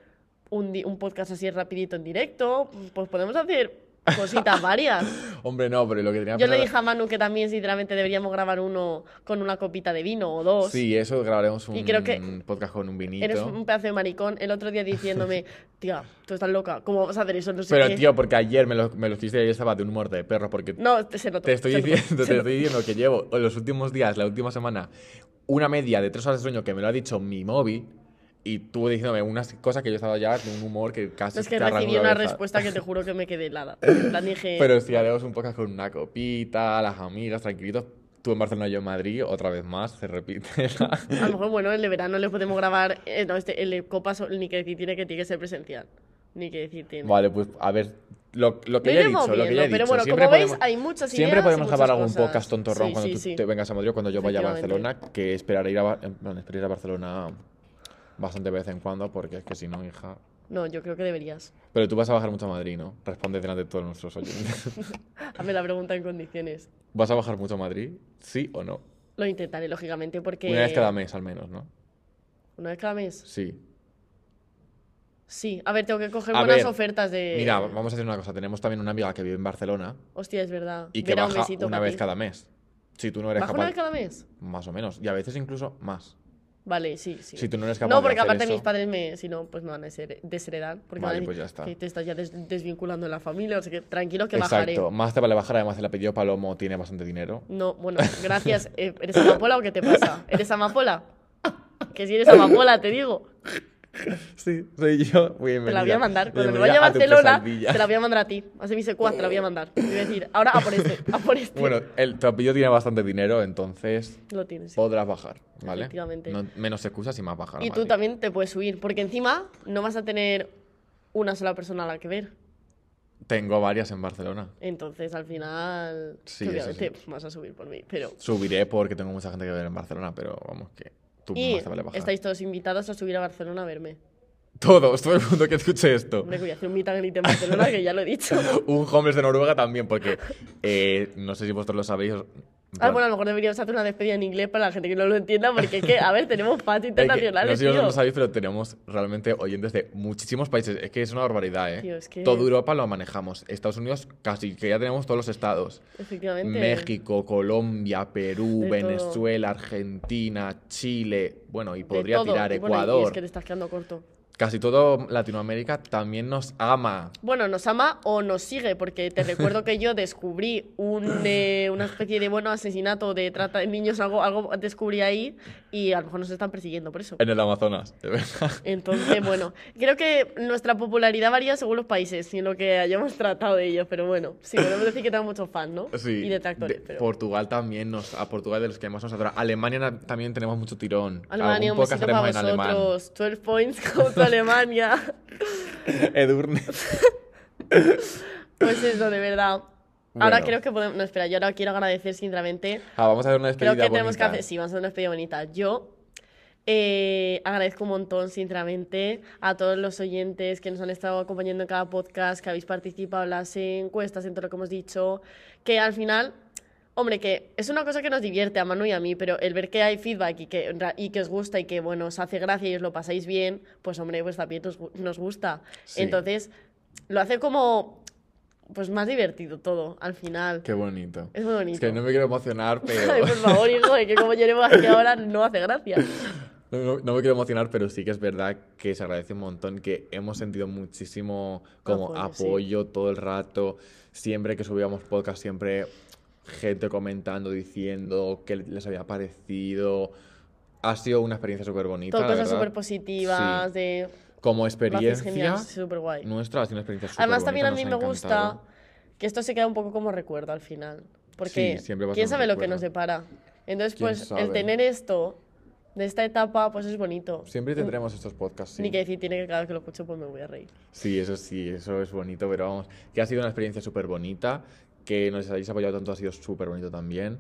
[SPEAKER 2] un, podcast así rapidito en directo, pues podemos hacer cositas varias.
[SPEAKER 1] Hombre, no, pero lo que tenía
[SPEAKER 2] Yo le dije a Manu que también, sinceramente, deberíamos grabar uno con una copita de vino o dos.
[SPEAKER 1] Sí, eso grabaremos un
[SPEAKER 2] Y creo que
[SPEAKER 1] podcast con un vinito.
[SPEAKER 2] Eres un pedazo de maricón. El otro día diciéndome, tía, tú estás loca, ¿cómo vas a hacer eso? No sé
[SPEAKER 1] Pero,
[SPEAKER 2] qué".
[SPEAKER 1] tío, porque ayer me lo, me lo y estaba de un humor de perro, porque
[SPEAKER 2] No, te- se notó.
[SPEAKER 1] te estoy
[SPEAKER 2] se
[SPEAKER 1] diciendo, te estoy diciendo que llevo en los últimos días, la última semana, una media de tres horas de sueño que me lo ha dicho mi móvil y tú diciéndome unas cosas que yo estaba ya de un humor que casi
[SPEAKER 2] Es que recibí una respuesta que te juro que me quedé helada. En plan dije,
[SPEAKER 1] Pero si haremos un podcast con una copita, las amigas, tranquilitos. Tú en Barcelona, yo en Madrid, otra vez más, se repite.
[SPEAKER 2] a lo mejor, bueno, el de verano le podemos grabar. eh, no, este, el de copas, ni que decir tiene que tiene que ser presencial. Ni que decir tiene.
[SPEAKER 1] vale, pues a ver, lo, lo que ya he dicho, lo que ya he
[SPEAKER 2] viendo, pero
[SPEAKER 1] dicho.
[SPEAKER 2] bueno,
[SPEAKER 1] siempre
[SPEAKER 2] como veis,
[SPEAKER 1] podemos-
[SPEAKER 2] hay muchas
[SPEAKER 1] Siempre
[SPEAKER 2] ideas y
[SPEAKER 1] podemos grabar algún podcast tontorrón
[SPEAKER 2] Sí,
[SPEAKER 1] cuando
[SPEAKER 2] sí,
[SPEAKER 1] tú
[SPEAKER 2] sí.
[SPEAKER 1] te vengas a Madrid o cuando yo vaya a. Barcelona, que esperaré ir a, en plan, esperar ir a Barcelona bastante de vez en cuando, porque es que si no, hija...
[SPEAKER 2] No, yo creo que deberías.
[SPEAKER 1] Pero tú vas a bajar mucho a Madrid, ¿no? Responde delante de todos nuestros oyentes.
[SPEAKER 2] Hazme la pregunta en condiciones.
[SPEAKER 1] ¿Vas a bajar mucho a Madrid? ¿Sí o no?
[SPEAKER 2] Lo intentaré, lógicamente, porque.
[SPEAKER 1] Una vez cada mes, al menos, ¿no?
[SPEAKER 2] ¿Una vez cada mes?
[SPEAKER 1] Sí.
[SPEAKER 2] Sí. A ver, tengo que coger
[SPEAKER 1] A
[SPEAKER 2] buenas
[SPEAKER 1] ver,
[SPEAKER 2] ofertas de.
[SPEAKER 1] Mira, vamos a hacer una cosa. Tenemos también una amiga que vive en Barcelona
[SPEAKER 2] Hostia, es verdad.
[SPEAKER 1] y que
[SPEAKER 2] Verá, un
[SPEAKER 1] baja
[SPEAKER 2] besito
[SPEAKER 1] una vez
[SPEAKER 2] ti.
[SPEAKER 1] cada mes. Si tú no eres
[SPEAKER 2] ¿Baja
[SPEAKER 1] capaz...
[SPEAKER 2] una vez cada mes?
[SPEAKER 1] Más o menos. Y a veces incluso más.
[SPEAKER 2] Vale, sí, sí.
[SPEAKER 1] Si tú no eres capaz
[SPEAKER 2] No,
[SPEAKER 1] de
[SPEAKER 2] porque
[SPEAKER 1] hacer
[SPEAKER 2] aparte
[SPEAKER 1] eso-
[SPEAKER 2] mis padres me, si no, pues me van a desher- desheredar. Porque
[SPEAKER 1] Vale,
[SPEAKER 2] van a decir
[SPEAKER 1] pues ya está.
[SPEAKER 2] que te estás ya des- desvinculando de la familia, o sea que tranquilo que bajaré.
[SPEAKER 1] Exacto. Más te vale bajar. Además, el apellido Palomo tiene bastante dinero.
[SPEAKER 2] No, bueno, gracias. Eh, ¿Eres amapola o qué te pasa? ¿Eres amapola? Que si eres amapola, te digo.
[SPEAKER 1] Sí, soy yo.
[SPEAKER 2] Te la voy a mandar. Cuando me vaya a Barcelona, te la voy a mandar a ti. A mi secuaz te la voy a mandar. Te voy a decir, ahora a por este, a por este.
[SPEAKER 1] Bueno, el, tu apellido tiene bastante dinero, entonces
[SPEAKER 2] Lo tienes. sí.
[SPEAKER 1] podrás bajar, ¿vale?
[SPEAKER 2] Efectivamente.
[SPEAKER 1] No- menos excusas y más bajar.
[SPEAKER 2] Y tú
[SPEAKER 1] Madrid.
[SPEAKER 2] también te puedes subir, porque encima no vas a tener una sola persona a la que ver.
[SPEAKER 1] Tengo varias en Barcelona.
[SPEAKER 2] Entonces, al final,
[SPEAKER 1] Sí,
[SPEAKER 2] obviamente vas a subir por mí. Pero...
[SPEAKER 1] Subiré porque tengo mucha gente que ver en Barcelona, pero vamos que tú
[SPEAKER 2] Y
[SPEAKER 1] más te vale bajar.
[SPEAKER 2] estáis todos invitados a subir a Barcelona a verme.
[SPEAKER 1] Todos, todo el mundo que escuche esto.
[SPEAKER 2] Hombre, voy a hacer un meet and greet en Barcelona, que ya lo he dicho.
[SPEAKER 1] Un homeless de Noruega también, porque eh, no sé si vosotros lo sabéis.
[SPEAKER 2] Ah, bueno, a lo mejor deberíamos hacer una despedida en inglés para la gente que no lo entienda, porque es que, a ver, tenemos fans
[SPEAKER 1] Es que,
[SPEAKER 2] internacionales,
[SPEAKER 1] no sé si
[SPEAKER 2] tío.
[SPEAKER 1] lo sabéis, pero tenemos realmente oyentes de muchísimos países. Es que es una barbaridad, ¿eh?
[SPEAKER 2] Tío, es que-
[SPEAKER 1] Toda Europa lo manejamos. Estados Unidos casi que ya tenemos todos los estados.
[SPEAKER 2] Efectivamente.
[SPEAKER 1] México, Colombia, Perú,
[SPEAKER 2] De
[SPEAKER 1] Venezuela, Argentina, Chile. Bueno, y podría tirar
[SPEAKER 2] Y bueno, y
[SPEAKER 1] Ecuador.
[SPEAKER 2] es que te estás quedando corto.
[SPEAKER 1] Casi todo Latinoamérica también nos ama.
[SPEAKER 2] Bueno, nos ama o nos sigue, porque te recuerdo que yo descubrí un, eh, una especie de bueno asesinato de trata de niños, algo, algo descubrí ahí y a lo mejor nos están persiguiendo por eso.
[SPEAKER 1] En el Amazonas, de verdad.
[SPEAKER 2] Entonces, bueno, creo que nuestra popularidad varía según los países y lo que hayamos tratado de ellos, pero bueno, sí, podemos decir que tenemos muchos fans, ¿no?
[SPEAKER 1] Sí.
[SPEAKER 2] Y detractores,
[SPEAKER 1] de-
[SPEAKER 2] pero...
[SPEAKER 1] Portugal también nos. A Portugal de los que más nos adora. Alemania también tenemos mucho tirón.
[SPEAKER 2] Alemania, un besito para
[SPEAKER 1] en alemán.
[SPEAKER 2] vosotros. 12 points contra Alemania.
[SPEAKER 1] Edurne.
[SPEAKER 2] Pues eso, de verdad. Ahora
[SPEAKER 1] Bueno.
[SPEAKER 2] creo que podemos... No, espera, yo ahora quiero agradecer sinceramente
[SPEAKER 1] Ah, vamos a hacer una despedida
[SPEAKER 2] Creo que tenemos que hacer, sí, vamos a hacer una despedida bonita. Yo eh, agradezco un montón, sinceramente, a todos los oyentes que nos han estado acompañando en cada podcast, que habéis participado en las encuestas, en todo lo que hemos dicho, que al final, hombre, que es una cosa que nos divierte a Manu y a mí, pero el ver que hay feedback y que, y que os gusta y que, bueno, os hace gracia y os lo pasáis bien, pues, hombre, pues también nos, nos gusta.
[SPEAKER 1] Sí.
[SPEAKER 2] Entonces, lo hace como, pues, más divertido todo, al final.
[SPEAKER 1] Qué bonito.
[SPEAKER 2] Es muy bonito.
[SPEAKER 1] Es que no me quiero emocionar, pero.
[SPEAKER 2] Ay, por favor, hijo, que como lloremos aquí ahora no hace gracia.
[SPEAKER 1] No, no- no me quiero emocionar, pero sí que es verdad que se agradece un montón, que hemos sentido muchísimo como
[SPEAKER 2] Apoyo, sí.
[SPEAKER 1] apoyo todo el rato. Siempre que subíamos podcast, siempre gente comentando, diciendo qué les había parecido. Ha sido una experiencia súper bonita.
[SPEAKER 2] Todo
[SPEAKER 1] la
[SPEAKER 2] cosas súper positivas,
[SPEAKER 1] Sí.
[SPEAKER 2] de...
[SPEAKER 1] como experiencia
[SPEAKER 2] genial, guay.
[SPEAKER 1] nuestra, ha sido una experiencia súper
[SPEAKER 2] Además, también a mí me
[SPEAKER 1] ha
[SPEAKER 2] gusta
[SPEAKER 1] encantado.
[SPEAKER 2] que esto se queda un poco como recuerdo al final. Porque
[SPEAKER 1] Sí,
[SPEAKER 2] quién sabe lo que
[SPEAKER 1] recuerdo.
[SPEAKER 2] nos depara. Entonces,
[SPEAKER 1] ¿Quién
[SPEAKER 2] pues,
[SPEAKER 1] sabe?
[SPEAKER 2] el tener esto de esta etapa, pues es bonito.
[SPEAKER 1] Siempre tendremos estos podcasts, sí.
[SPEAKER 2] Ni que decir, tiene que cada vez que lo escucho, pues me voy a reír.
[SPEAKER 1] Sí, eso sí, eso es bonito, pero vamos, que ha sido una experiencia súper bonita, que nos hayáis apoyado tanto ha sido súper bonito también,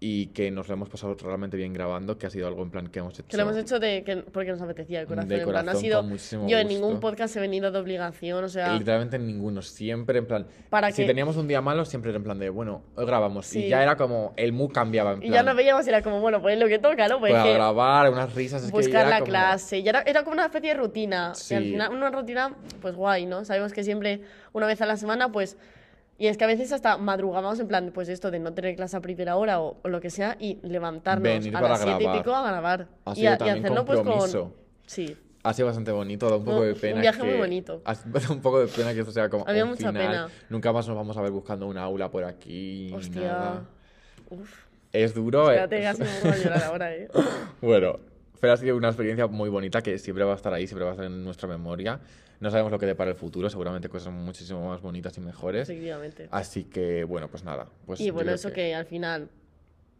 [SPEAKER 1] y que nos lo hemos pasado realmente bien grabando, que ha sido algo en plan que hemos hecho.
[SPEAKER 2] Que lo hemos hecho de, que, porque nos apetecía de corazón.
[SPEAKER 1] De
[SPEAKER 2] en plan, no ha
[SPEAKER 1] corazón,
[SPEAKER 2] sido,
[SPEAKER 1] con muchísimo
[SPEAKER 2] yo en ningún
[SPEAKER 1] gusto.
[SPEAKER 2] podcast he venido de obligación, o sea,
[SPEAKER 1] Literalmente en ninguno, siempre en plan.
[SPEAKER 2] Para
[SPEAKER 1] si
[SPEAKER 2] que-
[SPEAKER 1] teníamos un día malo, siempre era en plan de, bueno, hoy grabamos.
[SPEAKER 2] Sí.
[SPEAKER 1] Y ya era como, el mood cambiaba en
[SPEAKER 2] y
[SPEAKER 1] plan.
[SPEAKER 2] ya nos veíamos y era como, bueno, pues lo que toca, ¿no? Pues
[SPEAKER 1] pues, a
[SPEAKER 2] que
[SPEAKER 1] grabar, unas risas. es que
[SPEAKER 2] buscar
[SPEAKER 1] era
[SPEAKER 2] la
[SPEAKER 1] como-
[SPEAKER 2] clase. Y era, era como una especie de rutina. Y al
[SPEAKER 1] Sí.
[SPEAKER 2] final, una rutina, pues guay, ¿no? Sabemos que siempre, una vez a la semana, pues. Y es que a veces hasta madrugábamos en plan, pues esto de no tener clase a primera hora o, o lo que sea y levantarnos
[SPEAKER 1] Venir
[SPEAKER 2] a las siete y pico a grabar.
[SPEAKER 1] Ha
[SPEAKER 2] y,
[SPEAKER 1] sido
[SPEAKER 2] a- y hacerlo pues con.
[SPEAKER 1] compromiso.
[SPEAKER 2] Sí.
[SPEAKER 1] Ha sido bastante bonito, da un poco
[SPEAKER 2] Un-
[SPEAKER 1] de
[SPEAKER 2] un
[SPEAKER 1] pena.
[SPEAKER 2] viaje muy
[SPEAKER 1] que-
[SPEAKER 2] bonito.
[SPEAKER 1] Ha sido un poco de pena que esto sea como.
[SPEAKER 2] Había
[SPEAKER 1] un
[SPEAKER 2] mucha
[SPEAKER 1] final.
[SPEAKER 2] pena.
[SPEAKER 1] Nunca más nos vamos a ver buscando un aula por aquí.
[SPEAKER 2] Hostia.
[SPEAKER 1] nada.
[SPEAKER 2] Uf.
[SPEAKER 1] Es duro. eh.
[SPEAKER 2] Espérate, casi me pongo a llorar ahora, ¿eh?
[SPEAKER 1] Bueno, pero ha sido una experiencia muy bonita que siempre va a estar ahí, siempre va a estar en nuestra memoria. No sabemos lo que depara el futuro, seguramente cosas muchísimo más bonitas y mejores.
[SPEAKER 2] Efectivamente.
[SPEAKER 1] Así que, bueno, pues nada. Pues
[SPEAKER 2] y bueno, eso que... al final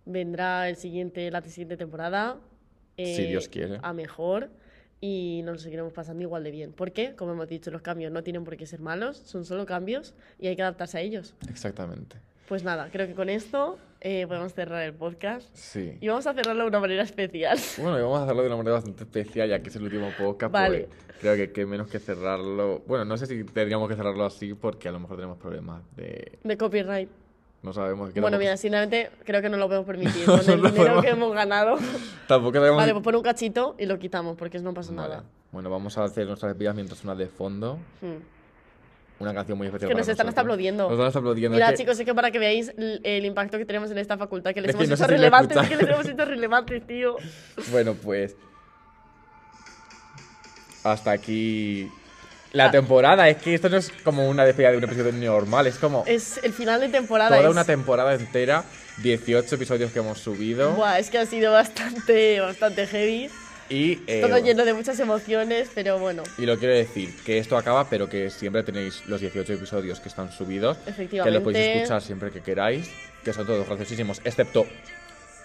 [SPEAKER 2] vendrá el siguiente, la siguiente temporada. eh,
[SPEAKER 1] Si Dios quiere.
[SPEAKER 2] A mejor. Y nos lo seguiremos pasando igual de bien. Porque, como hemos dicho, los cambios no tienen por qué ser malos, son solo cambios y hay que adaptarse a ellos.
[SPEAKER 1] Exactamente.
[SPEAKER 2] Pues nada, creo que con esto eh, podemos cerrar el podcast.
[SPEAKER 1] Sí.
[SPEAKER 2] Y vamos a cerrarlo de una manera especial.
[SPEAKER 1] Bueno, y vamos a hacerlo de una manera bastante especial, ya que es el último podcast.
[SPEAKER 2] Vale.
[SPEAKER 1] Pues creo que, que menos que cerrarlo. Bueno, no sé si tendríamos que cerrarlo así porque a lo mejor tenemos problemas de.
[SPEAKER 2] De copyright.
[SPEAKER 1] No sabemos. que
[SPEAKER 2] Bueno, mira, sinceramente creo que no lo podemos permitir. Con
[SPEAKER 1] No
[SPEAKER 2] el dinero
[SPEAKER 1] podemos-
[SPEAKER 2] que hemos ganado.
[SPEAKER 1] Tampoco sabemos.
[SPEAKER 2] Vale, pues pon un cachito y lo quitamos porque no pasa
[SPEAKER 1] Vale.
[SPEAKER 2] nada.
[SPEAKER 1] Bueno, vamos a hacer nuestras despedidas mientras suena de fondo.
[SPEAKER 2] Hmm.
[SPEAKER 1] Una canción muy especial.
[SPEAKER 2] Que
[SPEAKER 1] para
[SPEAKER 2] nos están hasta aplaudiendo.
[SPEAKER 1] Nos están aplaudiendo.
[SPEAKER 2] Mira,
[SPEAKER 1] es
[SPEAKER 2] chicos, es que para que veáis el, el impacto que tenemos en esta facultad, que les
[SPEAKER 1] Es que
[SPEAKER 2] hemos
[SPEAKER 1] no
[SPEAKER 2] hecho relevantes, es que les hemos hecho relevantes, tío.
[SPEAKER 1] Bueno, pues. Hasta aquí. La
[SPEAKER 2] Ah.
[SPEAKER 1] temporada. Es que esto no es como una despedida de un episodio normal. Es como
[SPEAKER 2] Es el final de temporada.
[SPEAKER 1] toda
[SPEAKER 2] es-
[SPEAKER 1] una temporada entera. 18 episodios que hemos subido.
[SPEAKER 2] Buah, es que ha sido bastante, bastante heavy.
[SPEAKER 1] Y. eh,
[SPEAKER 2] Todo lleno de muchas emociones, pero bueno,
[SPEAKER 1] Y lo quiero decir, que esto acaba, pero que siempre tenéis los 18 episodios que están subidos. Que
[SPEAKER 2] efectivamente.
[SPEAKER 1] los podéis escuchar siempre que queráis. Que son todos graciosísimos, excepto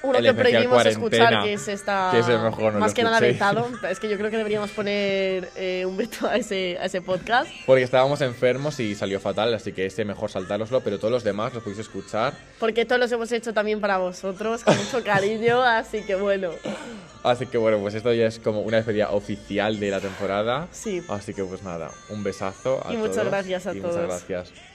[SPEAKER 2] Uno
[SPEAKER 1] el
[SPEAKER 2] que prohibimos escuchar, que es esta.
[SPEAKER 1] que ese mejor no
[SPEAKER 2] más que nada vetado. Es que yo creo que deberíamos poner eh, un veto a ese, a ese podcast.
[SPEAKER 1] Porque estábamos enfermos y salió fatal, así que ese mejor saltároslo, pero todos los demás los podéis escuchar.
[SPEAKER 2] Porque todos los hemos hecho también para vosotros, con mucho cariño. así que bueno,
[SPEAKER 1] Así que bueno, pues esto ya es como una despedida oficial de la temporada.
[SPEAKER 2] sí.
[SPEAKER 1] Así que pues nada, un besazo a
[SPEAKER 2] Y muchas
[SPEAKER 1] todos
[SPEAKER 2] gracias a
[SPEAKER 1] y
[SPEAKER 2] todos.
[SPEAKER 1] Muchas gracias.